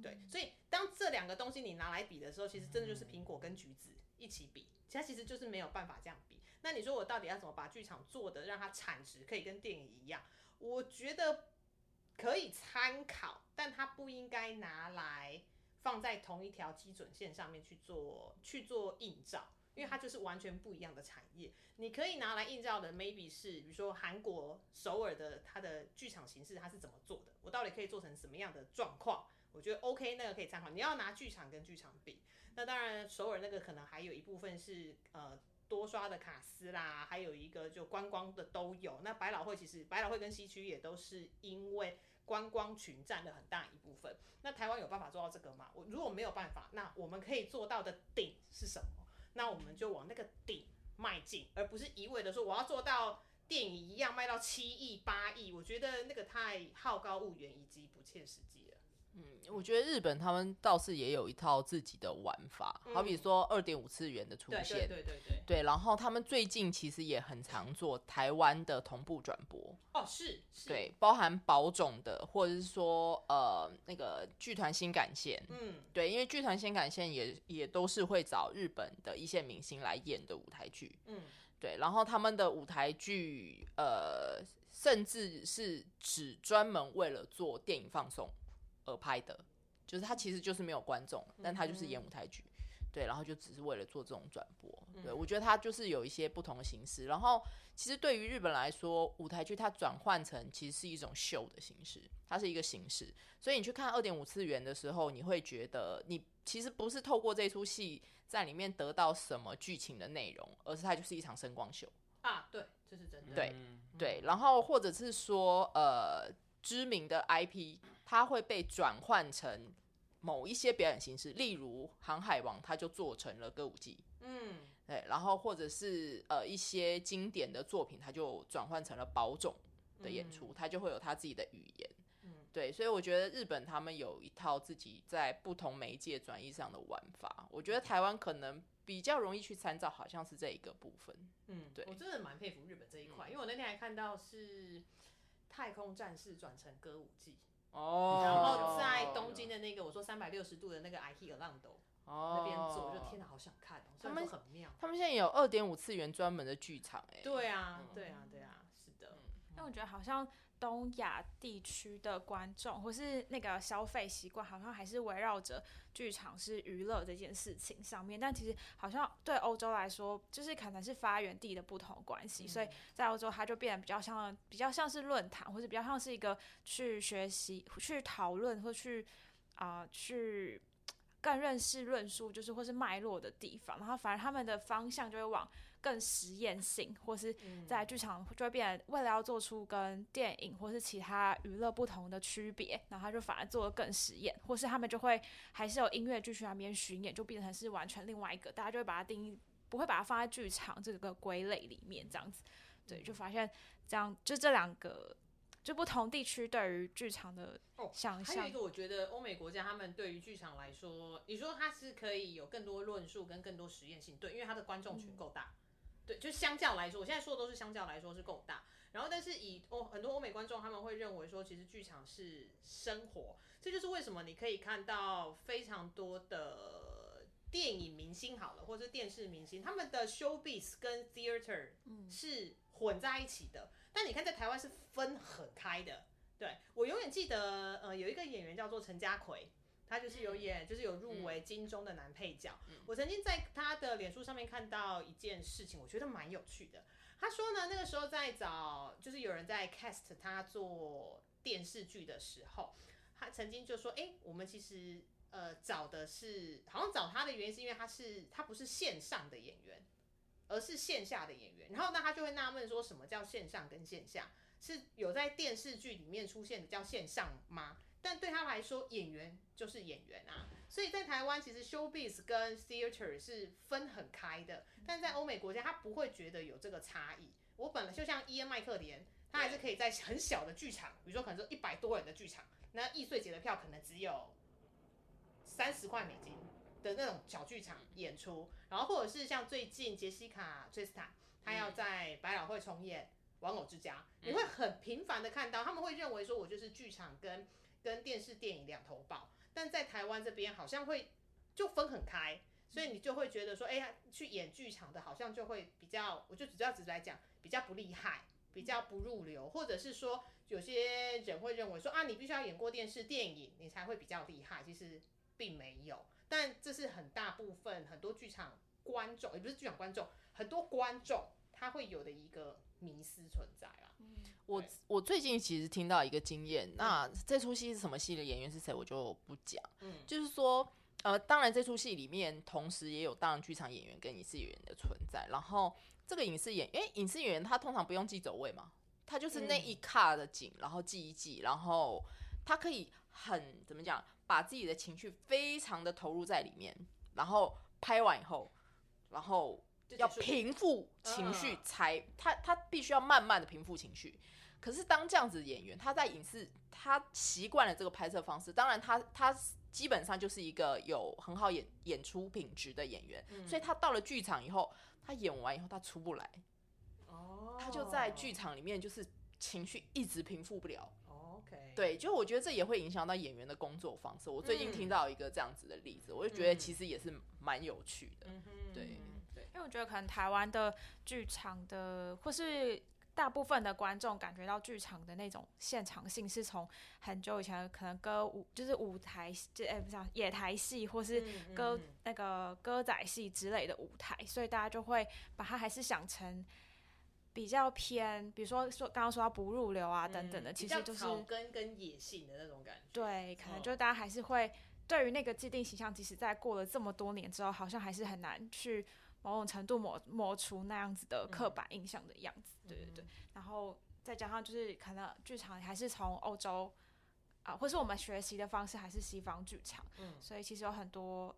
B: 对，所以当这两个东西你拿来比的时候，其实真的就是苹果跟橘子一起比，其他其实就是没有办法这样比。那你说我到底要怎么把剧场做的让它产值可以跟电影一样？我觉得。可以参考，但它不应该拿来放在同一条基准线上面去做去做映照，因为它就是完全不一样的产业。你可以拿来映照的，maybe 是比如说韩国首尔的它的剧场形式，它是怎么做的，我到底可以做成什么样的状况？我觉得 OK，那个可以参考。你要拿剧场跟剧场比，那当然首尔那个可能还有一部分是呃。多刷的卡司啦，还有一个就观光的都有。那百老汇其实百老汇跟西区也都是因为观光群占了很大一部分。那台湾有办法做到这个吗？我如果没有办法，那我们可以做到的顶是什么？那我们就往那个顶迈进，而不是一味的说我要做到电影一样卖到七亿八亿。我觉得那个太好高骛远以及不切实际。
D: 嗯，我觉得日本他们倒是也有一套自己的玩法，嗯、好比说二点五次元的出现，
B: 对对对对。对，
D: 对，然后他们最近其实也很常做台湾的同步转播，
B: 哦是，是，
D: 对，包含宝冢的，或者是说呃那个剧团新感线，嗯，对，因为剧团新感线也也都是会找日本的一线明星来演的舞台剧，嗯，对，然后他们的舞台剧呃甚至是只专门为了做电影放送。合拍的，就是他其实就是没有观众，但他就是演舞台剧，对，然后就只是为了做这种转播，对，我觉得他就是有一些不同的形式。然后其实对于日本来说，舞台剧它转换成其实是一种秀的形式，它是一个形式。所以你去看二点五次元的时候，你会觉得你其实不是透过这出戏在里面得到什么剧情的内容，而是它就是一场声光秀
B: 啊，对，这是真的，
D: 对对。然后或者是说呃。知名的 IP，它会被转换成某一些表演形式，例如《航海王》，它就做成了歌舞伎，嗯，对，然后或者是呃一些经典的作品，它就转换成了宝冢的演出，它就会有它自己的语言，嗯，对，所以我觉得日本他们有一套自己在不同媒介转移上的玩法，我觉得台湾可能比较容易去参照，好像是这一个部分，
B: 嗯，对，我真的蛮佩服日本这一块，因为我那天还看到是。太空战士转成歌舞伎哦，然后在东京的那个我说三百六十度的那个 IKEA 浪斗那边做，我就天哪，好想看哦！他们很妙，
D: 他们现在有二点五次元专门的剧场哎，
B: 对啊，对啊，对啊，是的，
A: 因为我觉得好像。东亚地区的观众或是那个消费习惯，好像还是围绕着剧场是娱乐这件事情上面。但其实好像对欧洲来说，就是可能是发源地的不同关系，嗯、所以在欧洲它就变得比较像比较像是论坛，或者比较像是一个去学习、去讨论或去啊、呃、去更认识论述，就是或是脉络的地方。然后反而他们的方向就会往。更实验性，或是在剧场就会变，为了要做出跟电影或是其他娱乐不同的区别，然后他就反而做的更实验，或是他们就会还是有音乐剧去那边巡演，就变成是完全另外一个，大家就会把它定义不会把它放在剧场这个归类里面，这样子，对，就发现这样就这两个就不同地区对于剧场的想象。
B: 还有一个，我觉得欧美国家他们对于剧场来说，你说它是可以有更多论述跟更多实验性，对，因为它的观众群够大，对，就相较来说，我现在说的都是相较来说是够大。然后，但是以欧很多欧美观众他们会认为说，其实剧场是生活，这就是为什么你可以看到非常多的电影明星好了，或者是电视明星，他们的 showbiz 跟 theater 是混在一起的。但你看在台湾是分很开的。对，我永远记得，呃，有一个演员叫做陈家奎，他就是有演，就是有入围金钟的男配角。我曾经在他的脸书上面看到一件事情，我觉得蛮有趣的。他说呢，那个时候在找，就是有人在 cast 他做电视剧的时候，他曾经就说：“哎、欸，我们其实呃找的是，好像找他的原因是因为他是他不是线上的演员，而是线下的演员。然后那他就会纳闷说，什么叫线上跟线下？是有在电视剧里面出现的叫线上吗？但对他来说，演员就是演员啊。所以在台湾，其实 showbiz 跟 theater 是分很开的，但在欧美国家，他不会觉得有这个差异。我本来就像伊恩麦克连，他还是可以在很小的剧场，比如说可能说一百多人的剧场，那易碎节的票可能只有三十块美金的那种小剧场演出，然后或者是像最近杰西卡·崔斯坦，他要在百老汇重演《玩偶之家》，你会很频繁的看到，他们会认为说我就是剧场跟跟电视电影两头抱。但在台湾这边好像会就分很开，所以你就会觉得说，哎、呀，去演剧场的好像就会比较，我就只要直来讲，比较不厉害，比较不入流，或者是说有些人会认为说啊，你必须要演过电视电影，你才会比较厉害。其实并没有，但这是很大部分很多剧场观众，也不是剧场观众，很多观众他会有的一个迷思存在啦。
D: 我我最近其实听到一个经验，那这出戏是什么戏的演员是谁，我就不讲。嗯，就是说，呃，当然这出戏里面同时也有当然剧场演员跟影视演员的存在。然后这个影视演，因为影视演员他通常不用记走位嘛，他就是那一卡的景，然后记一记，然后他可以很怎么讲，把自己的情绪非常的投入在里面，然后拍完以后，然后。要平复情绪才，他他必须要慢慢的平复情绪。可是当这样子的演员，他在影视，他习惯了这个拍摄方式。当然他，他他基本上就是一个有很好演演出品质的演员，所以他到了剧场以后，他演完以后他出不来，哦他就在剧场里面就是情绪一直平复不了。
B: OK，
D: 对，就我觉得这也会影响到演员的工作方式。我最近听到一个这样子的例子，我就觉得其实也是蛮有趣的，对对。
A: 因为我觉得可能台湾的剧场的，或是大部分的观众感觉到剧场的那种现场性，是从很久以前可能歌舞就是舞台，就哎不是野台戏，或是歌、嗯嗯、那个歌仔戏之类的舞台，所以大家就会把它还是想成比较偏，比如说说刚刚说到不入流啊等等的，嗯、其实就是草
B: 根跟野性的那种感觉。
A: 对，可能就大家还是会对于那个既定形象，即使在过了这么多年之后，好像还是很难去。某种程度抹抹除那样子的刻板印象的样子，嗯、对对对，然后再加上就是可能剧场还是从欧洲啊、呃，或是我们学习的方式还是西方剧场，嗯，所以其实有很多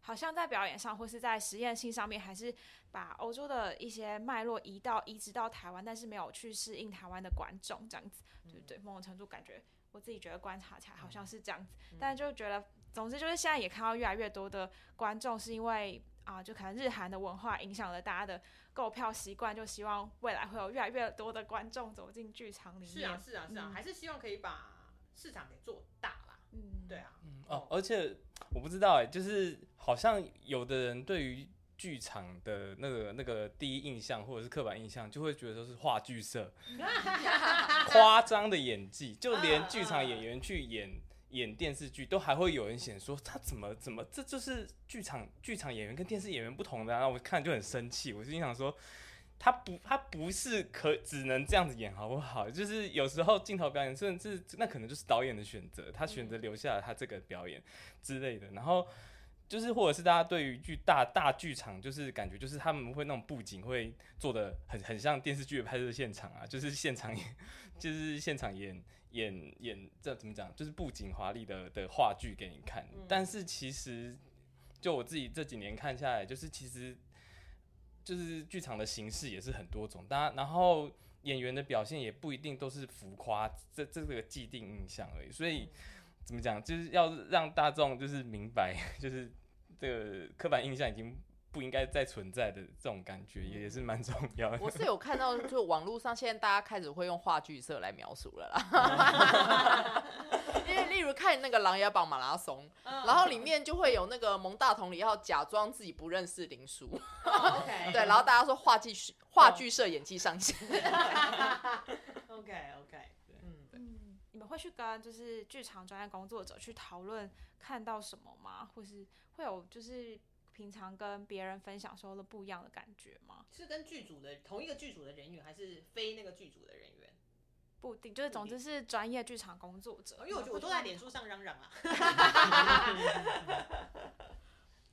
A: 好像在表演上或是在实验性上面，还是把欧洲的一些脉络移到移植到台湾，但是没有去适应台湾的观众这样子，对对对，某种程度感觉我自己觉得观察起来好像是这样子，嗯、但就觉得总之就是现在也看到越来越多的观众是因为。啊，就可能日韩的文化影响了大家的购票习惯，就希望未来会有越来越多的观众走进剧场里面。
B: 是啊，是啊，是啊，嗯、还是希望可以把市场给做大啦。嗯，对啊。
C: 嗯哦，而且我不知道哎、欸，就是好像有的人对于剧场的那个那个第一印象或者是刻板印象，就会觉得说是话剧社，*laughs* 夸张的演技，就连剧场演员去演。演电视剧都还会有人嫌说他怎么怎么，这就是剧场剧场演员跟电视演员不同的，啊，然后我看就很生气，我就心想说他不他不是可只能这样子演好不好？就是有时候镜头表演甚至那可能就是导演的选择，他选择留下了他这个表演之类的，然后就是或者是大家对于剧大大剧场就是感觉就是他们会那种布景会做的很很像电视剧的拍摄现场啊，就是现场演 *laughs* 就是现场演。演演这怎么讲？就是布景华丽的的话剧给你看，嗯、但是其实就我自己这几年看下来，就是其实就是剧场的形式也是很多种，当然然后演员的表现也不一定都是浮夸，这这个既定印象而已。所以怎么讲，就是要让大众就是明白，*laughs* 就是这个刻板印象已经。不应该再存在的这种感觉也也是蛮重要的。
D: 我是有看到，就网络上现在大家开始会用话剧社来描述了啦。*laughs* 因为例如看那个《琅琊榜》马拉松，然后里面就会有那个蒙大同里要假装自己不认识林书。OK。*laughs* 对，然后大家说话剧话剧社演技上线。*laughs*
B: OK OK。
A: 嗯，你们会去跟就是剧场专业工作者去讨论看到什么吗？或是会有就是。平常跟别人分享时候的不一样的感觉吗？
B: 是跟剧组的同一个剧组的人员，还是非那个剧组的人员？
A: 不定，就是总之是专业剧场工作者。
B: 因为我觉得我都在脸书上嚷嚷啊。*laughs*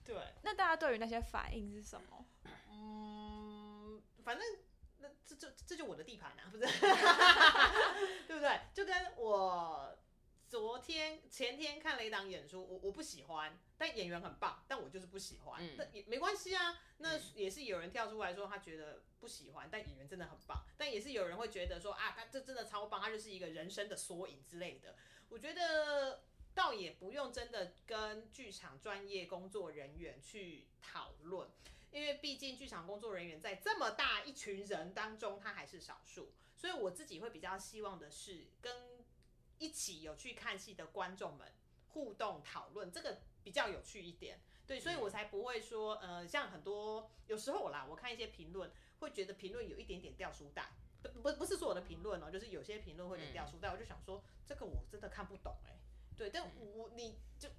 B: 对。
A: 那大家对于那些反应是什么？
B: 嗯，反正那这这这就我的地盘啊，不是？*laughs* 对不对？就跟我。昨天前天看了一档演出，我我不喜欢，但演员很棒，但我就是不喜欢，那、嗯、也没关系啊。那也是有人跳出来说他觉得不喜欢，但演员真的很棒，但也是有人会觉得说啊，他这真的超棒，他就是一个人生的缩影之类的。我觉得倒也不用真的跟剧场专业工作人员去讨论，因为毕竟剧场工作人员在这么大一群人当中，他还是少数，所以我自己会比较希望的是跟。一起有去看戏的观众们互动讨论，这个比较有趣一点，对，所以我才不会说，呃，像很多有时候啦，我看一些评论，会觉得评论有一点点掉书袋，不不不是说我的评论哦，就是有些评论会有点掉书袋，我就想说，这个我真的看不懂哎，对，但我你就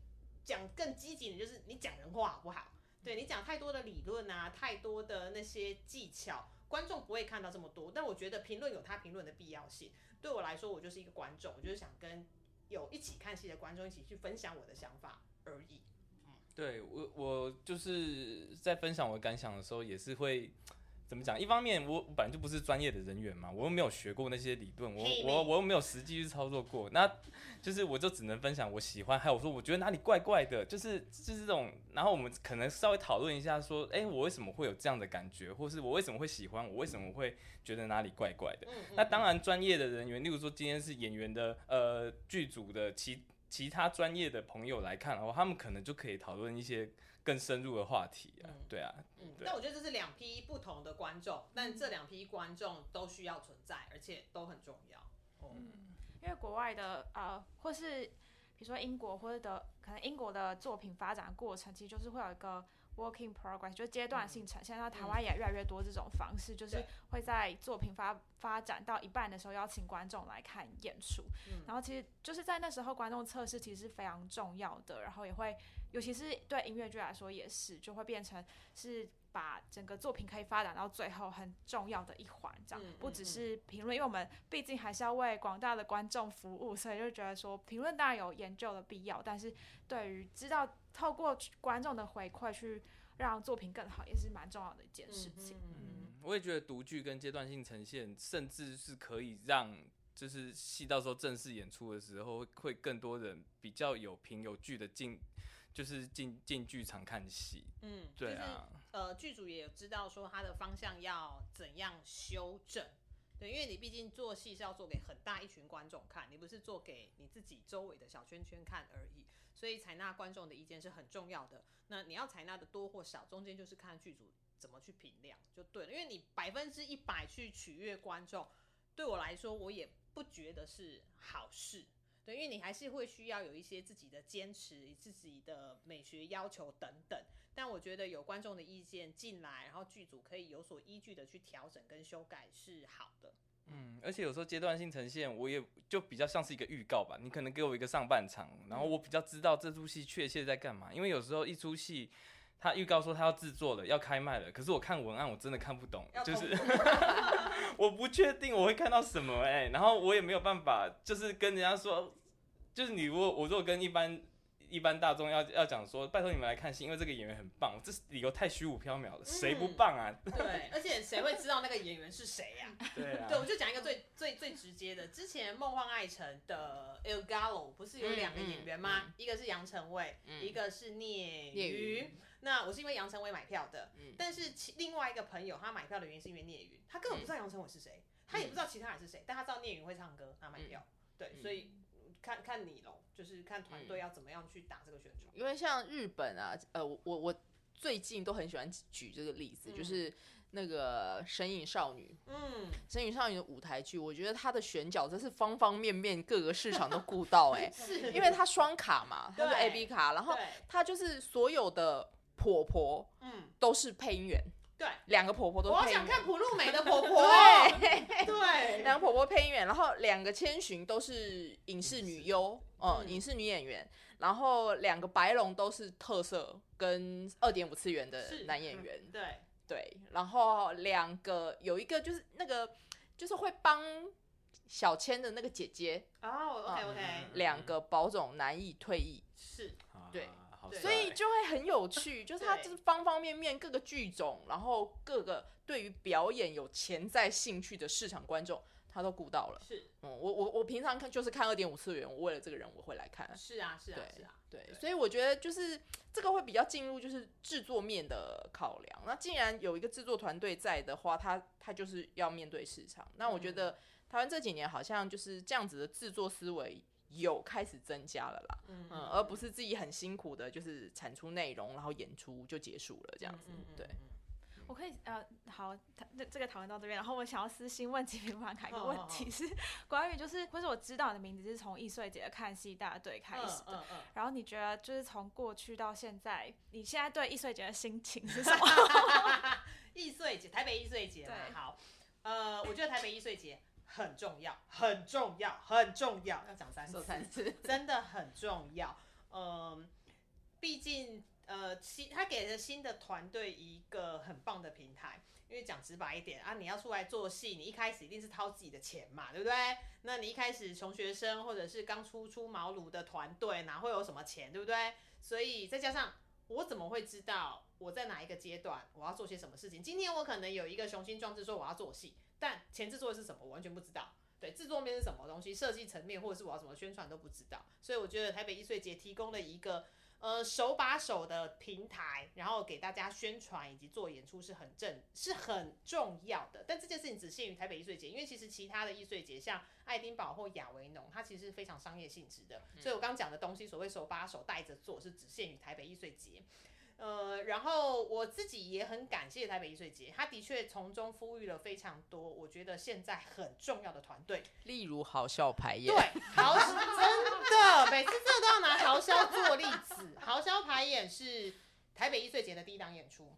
B: 讲更积极的，就是你讲人话好不好？对，你讲太多的理论啊，太多的那些技巧，观众不会看到这么多，但我觉得评论有他评论的必要性。对我来说，我就是一个观众，我就是想跟有一起看戏的观众一起去分享我的想法而已。嗯，
C: 对我，我就是在分享我的感想的时候，也是会。怎么讲？一方面我，本来就不是专业的人员嘛，我又没有学过那些理论，我我我又没有实际去操作过，那就是我就只能分享我喜欢，还有说我觉得哪里怪怪的，就是就是这种。然后我们可能稍微讨论一下，说，哎，我为什么会有这样的感觉，或是我为什么会喜欢，我为什么会觉得哪里怪怪的？那当然，专业的人员，例如说今天是演员的，呃，剧组的其其他专业的朋友来看的话，他们可能就可以讨论一些。更深入的话题啊，嗯、对啊，
B: 嗯，但我觉得这是两批不同的观众，但这两批观众都需要存在，而且都很重要。
A: 嗯，因为国外的呃，或是比如说英国或者的，可能英国的作品发展过程，其实就是会有一个 working progress，就阶段性呈现。那、嗯、台湾也越来越多这种方式，就是会在作品发发展到一半的时候邀请观众来看演出，嗯、然后其实就是在那时候观众测试其实是非常重要的，然后也会。尤其是对音乐剧来说，也是就会变成是把整个作品可以发展到最后很重要的一环，这样不只是评论，因为我们毕竟还是要为广大的观众服务，所以就觉得说评论当然有研究的必要，但是对于知道透过观众的回馈去让作品更好，也是蛮重要的一件事情。
C: 嗯，我也觉得独剧跟阶段性呈现，甚至是可以让就是戏到时候正式演出的时候，会更多人比较有凭有据的进。就是进进剧场看戏，嗯，对啊，
B: 就是、呃，剧组也有知道说他的方向要怎样修正，对，因为你毕竟做戏是要做给很大一群观众看，你不是做给你自己周围的小圈圈看而已，所以采纳观众的意见是很重要的。那你要采纳的多或少，中间就是看剧组怎么去评量就对了，因为你百分之一百去取悦观众，对我来说我也不觉得是好事。对，因为你还是会需要有一些自己的坚持、自己的美学要求等等。但我觉得有观众的意见进来，然后剧组可以有所依据的去调整跟修改是好的。
C: 嗯，而且有时候阶段性呈现，我也就比较像是一个预告吧。你可能给我一个上半场，然后我比较知道这出戏确切在干嘛。因为有时候一出戏，他预告说他要制作了、要开卖了，可是我看文案我真的看不懂，就是 *laughs* 我不确定我会看到什么哎、然后我也没有办法，就是跟人家说。就是你如果我如果跟一般一般大众要要讲说，拜托你们来看戏，因为这个演员很棒，这理由太虚无缥缈了，谁不棒啊？
B: 嗯、*laughs* 对，而且谁会知道那个演员是谁呀？*laughs*
C: 对啊，
B: 对，我就讲一个最最最直接的，之前《梦幻爱城》的 El Gallo 不是有两个演员吗？嗯嗯、一个是杨成伟，嗯、一个是聂云。那我是因为杨成伟买票的，嗯、但是其另外一个朋友他买票的原因是因为聂云，他根本不知道杨成伟是谁，嗯、他也不知道其他人是谁，但他知道聂云会唱歌，他买票。嗯、对，所以。看看你喽，就是看团队要怎么样去打这个宣传。
D: 因为像日本啊，呃，我我最近都很喜欢举这个例子，嗯、就是那个《神隐少女》。嗯，《神隐少女》的舞台剧，我觉得它的选角真是方方面面，各个市场都顾到 *laughs* 哎、欸。是，因为它双卡嘛，它是 A B 卡，然后它就是所有的婆婆，嗯，都是配音员。
B: 对，
D: 两个婆婆都配。我
B: 想看朴露美的婆婆。*laughs* 对，对，
D: 两个婆婆配音员，然后两个千寻都是影视女优，嗯，影视女演员，然后两个白龙都是特色跟二点五次元的男演员。
B: 对
D: 对，然后两个有一个就是那个就是会帮小千的那个姐姐。
B: 哦，OK OK。
D: 两个宝总男艺退役。
B: 是，
D: 对。所以就会很有趣，就是他就是方方面面各个剧种，然后各个对于表演有潜在兴趣的市场观众，他都顾到了。
B: 是，
D: 嗯，我我我平常看就是看二点五次元，我为了这个人我会来看。
B: 是啊，是啊，是啊，
D: 对，所以我觉得就是这个会比较进入就是制作面的考量。那既然有一个制作团队在的话，他他就是要面对市场。那我觉得台湾这几年好像就是这样子的制作思维。有开始增加了啦，嗯，嗯，而不是自己很辛苦的，就是产出内容，然后演出就结束了这样子。嗯嗯嗯、对，
A: 我可以呃，好，这这个讨论到这边，然后我想要私信问吉平凡凯一个问题是，关于就是，或是我知道你的名字是从易碎节的看戏大队开始的，嗯嗯嗯、然后你觉得就是从过去到现在，你现在对易碎节的心情是什么？*laughs*
B: 易碎节，台北易碎节，对，好，呃，我觉得台北易碎节。很重要，很重要，很重要，要讲三次，三次，真的很重要。嗯，毕竟呃，新他给了新的团队一个很棒的平台。因为讲直白一点啊，你要出来做戏，你一开始一定是掏自己的钱嘛，对不对？那你一开始穷学生或者是刚初出茅庐的团队，哪会有什么钱，对不对？所以再加上我怎么会知道我在哪一个阶段我要做些什么事情？今天我可能有一个雄心壮志说我要做戏。但前制作的是什么，我完全不知道。对，制作面是什么东西，设计层面或者是我要怎么宣传都不知道。所以我觉得台北艺穗节提供了一个呃手把手的平台，然后给大家宣传以及做演出是很正是很重要的。但这件事情只限于台北艺穗节，因为其实其他的艺穗节像爱丁堡或亚维农，它其实是非常商业性质的。所以我刚讲的东西，所谓手把手带着做，是只限于台北艺穗节。呃，然后我自己也很感谢台北艺穗节，他的确从中孵育了非常多，我觉得现在很重要的团队，
D: 例如豪萧排演，
B: 对，豪真的每次这都要拿豪萧做例子。豪萧排演是台北艺穗节的第一档演出，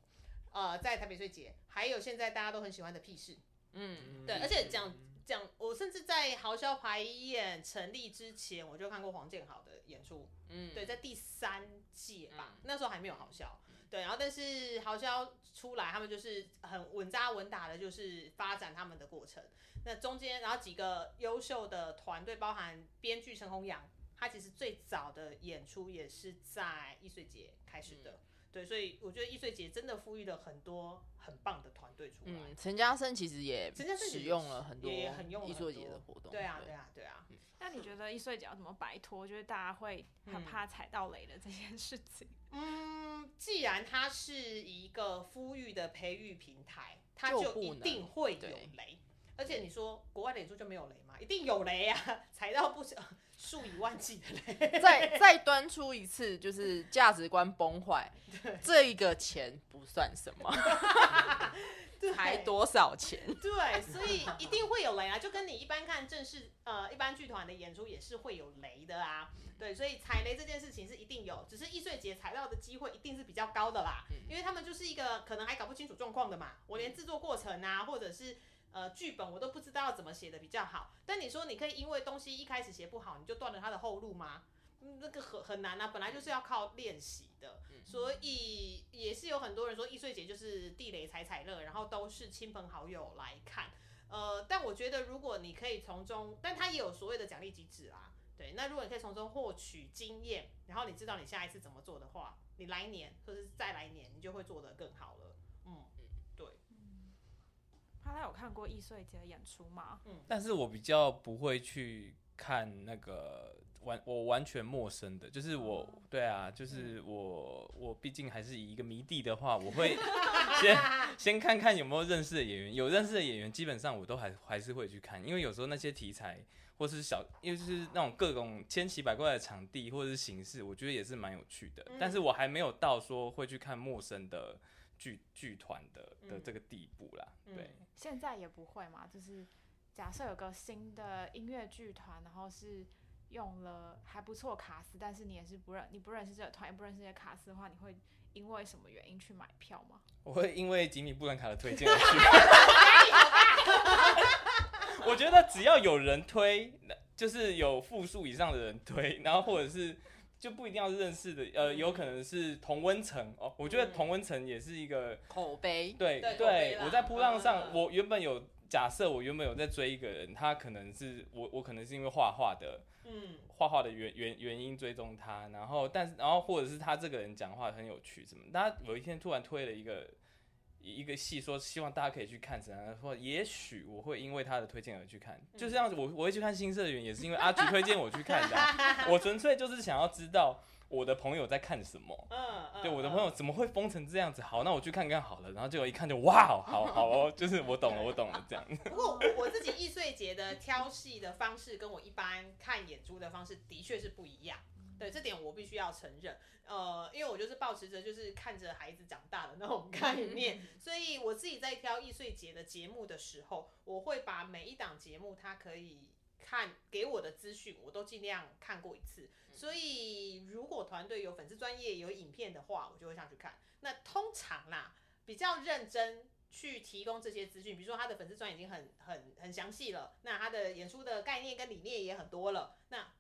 B: 呃，在台北艺穗节，还有现在大家都很喜欢的屁事，嗯，对，而且讲讲，我甚至在豪销排演成立之前，我就看过黄建豪的演出。嗯，对，在第三届吧，嗯、那时候还没有豪销，对，然后但是豪销出来，他们就是很稳扎稳打的，就是发展他们的过程。那中间，然后几个优秀的团队，包含编剧陈弘扬，他其实最早的演出也是在易碎节开始的，嗯、对，所以我觉得易碎节真的赋予了很多很棒的团队出来。嗯，
D: 陈嘉生其实也使用了很多易碎节的活动，
B: 对啊，对啊，对啊。
A: 那你觉得易碎节要怎么摆脱？就是大家会很怕踩到雷的这件事情。*laughs*
B: 嗯，既然它是一个孵育的培育平台，它就一定会有雷。而且你说国外的演出就没有雷吗？一定有雷啊，*laughs* 踩到不数以万计的雷。*laughs*
D: 再再端出一次，就是价值观崩坏，对这一个钱不算什么。*laughs* 才多少钱？
B: 对，所以一定会有雷啊，就跟你一般看正式呃一般剧团的演出也是会有雷的啊。对，所以踩雷这件事情是一定有，只是易碎节踩到的机会一定是比较高的啦，因为他们就是一个可能还搞不清楚状况的嘛。我连制作过程啊，或者是呃剧本我都不知道怎么写的比较好。但你说你可以因为东西一开始写不好，你就断了他的后路吗？那个很很难啊，本来就是要靠练习的，所以也是有很多人说易碎节就是地雷踩踩乐，然后都是亲朋好友来看，呃，但我觉得如果你可以从中，但他也有所谓的奖励机制啦，对，那如果你可以从中获取经验，然后你知道你下一次怎么做的话，你来年或者是再来年，你就会做得更好了。嗯，对。嗯，
A: 帕拉有看过易碎节的演出吗？
C: 嗯，但是我比较不会去看那个完我完全陌生的，就是我，哦、对啊，就是我我毕竟还是以一个迷弟的话，我会先 *laughs* 先看看有没有认识的演员，有认识的演员，基本上我都还还是会去看，因为有时候那些题材。或是小，因为是那种各种千奇百怪的场地或者是形式，我觉得也是蛮有趣的。嗯、但是我还没有到说会去看陌生的剧剧团的的这个地步啦。嗯、对，
A: 现在也不会嘛。就是假设有个新的音乐剧团，然后是用了还不错卡司，但是你也是不认你不认识这个团，也不认识这些卡司的话，你会因为什么原因去买票吗？*laughs*
C: 我会因为吉米布兰卡的推荐而去。*laughs* 我觉得只要有人推，就是有复数以上的人推，然后或者是就不一定要是认识的，呃，有可能是同温层哦。我觉得同温层也是一个
D: 口碑。
C: 对对，对我在波浪上，我原本有假设，我原本有在追一个人，他可能是我，我可能是因为画画的，嗯，画画的原原原因追踪他，然后但是然后或者是他这个人讲话很有趣什么，他有一天突然推了一个。一个戏说希望大家可以去看，怎样说？也许我会因为他的推荐而去看，嗯、就这样子。我我会去看新社员，也是因为阿菊推荐我去看的。*laughs* 我纯粹就是想要知道我的朋友在看什么。嗯，对，我的朋友怎么会疯成这样子？好，那我去看看好了。然后结果一看就哇，好好哦，就是我懂了，我懂了这样。
B: 不过我自己易碎节的挑戏的方式跟我一般看演出的方式的确是不一样。对，这点我必须要承认，呃，因为我就是保持着就是看着孩子长大的那种 *laughs* 概念，所以我自己在挑易碎节的节目的时候，我会把每一档节目他可以看给我的资讯，我都尽量看过一次。所以如果团队有粉丝专业有影片的话，我就会上去看。那通常啦，比较认真去提供这些资讯，比如说他的粉丝专页已经很很很详细了，那他的演出的概念跟理念也很多了，那。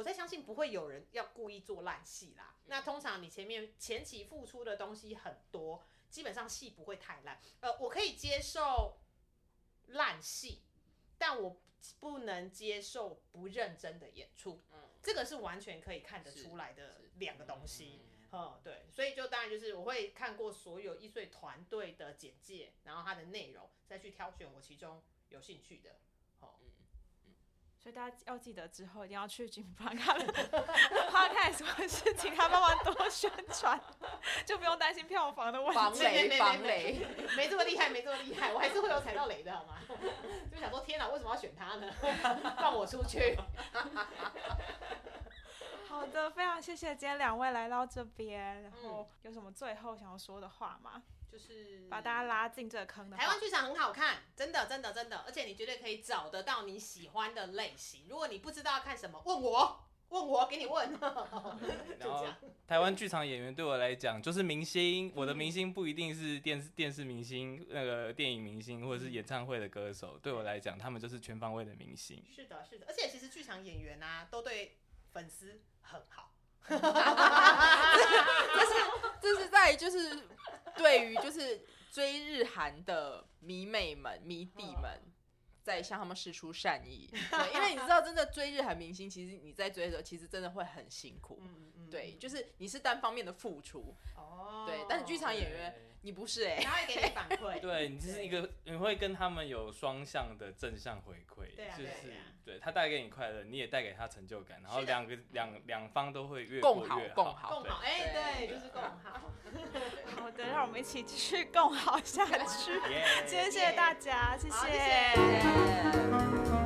B: 我在相信不会有人要故意做烂戏啦。那通常你前面前期付出的东西很多，基本上戏不会太烂。呃，我可以接受烂戏，但我不能接受不认真的演出。嗯，这个是完全可以看得出来的两个东西。嗯，对，所以就当然就是我会看过所有易碎团队的简介，然后它的内容，再去挑选我其中有兴趣的。
A: 所以大家要记得之后一定要去吉米布兰卡的 podcast 什么事情，他帮忙多宣传，就不用担心票房的问题。
D: 防雷，*laughs* 防雷，*laughs*
B: 没这么厉害，没这么厉害，我还是会有踩到雷的，好吗？*laughs* 就想说，天哪，为什么要选他呢？放我出去。
A: 好的，非常谢谢今天两位来到这边，然后有什么最后想要说的话吗？
B: 就是
A: 把大家拉进这个坑的。
B: 台湾剧场很好看，真的，真的，真的，而且你绝对可以找得到你喜欢的类型。如果你不知道要看什么，问我，问我，给你问。*laughs* *laughs*
C: 就这样，台湾剧场演员对我来讲就是明星。我的明星不一定是电视电视明星，那个电影明星或者是演唱会的歌手。对我来讲，他们就是全方位的明星。
B: 是的，是的，而且其实剧场演员啊，都对粉丝很好。
D: 这是这是在就是。对于就是追日韩的迷妹们、迷弟们，在向他们示出善意。对，因为你知道，真的追日韩明星，其实你在追的时候，其实真的会很辛苦。对，就是你是单方面的付出。哦。对，但是剧场演员。你不是哎、欸，
B: 他会给你反馈。*laughs*
C: 对，你这是一个，你会跟他们有双向的正向回馈，
B: 对啊、
C: 就是
B: 对，啊、
C: 对他带给你快乐，你也带给他成就感，然后两个两两方都会越
D: 共
C: 好，
D: 共好，
B: 共好，哎，对，就是共好。*laughs*
A: 好的，让我们一起继续共好下去。*laughs*
C: Yeah,
A: 今天谢谢大家，谢谢。
B: 谢谢。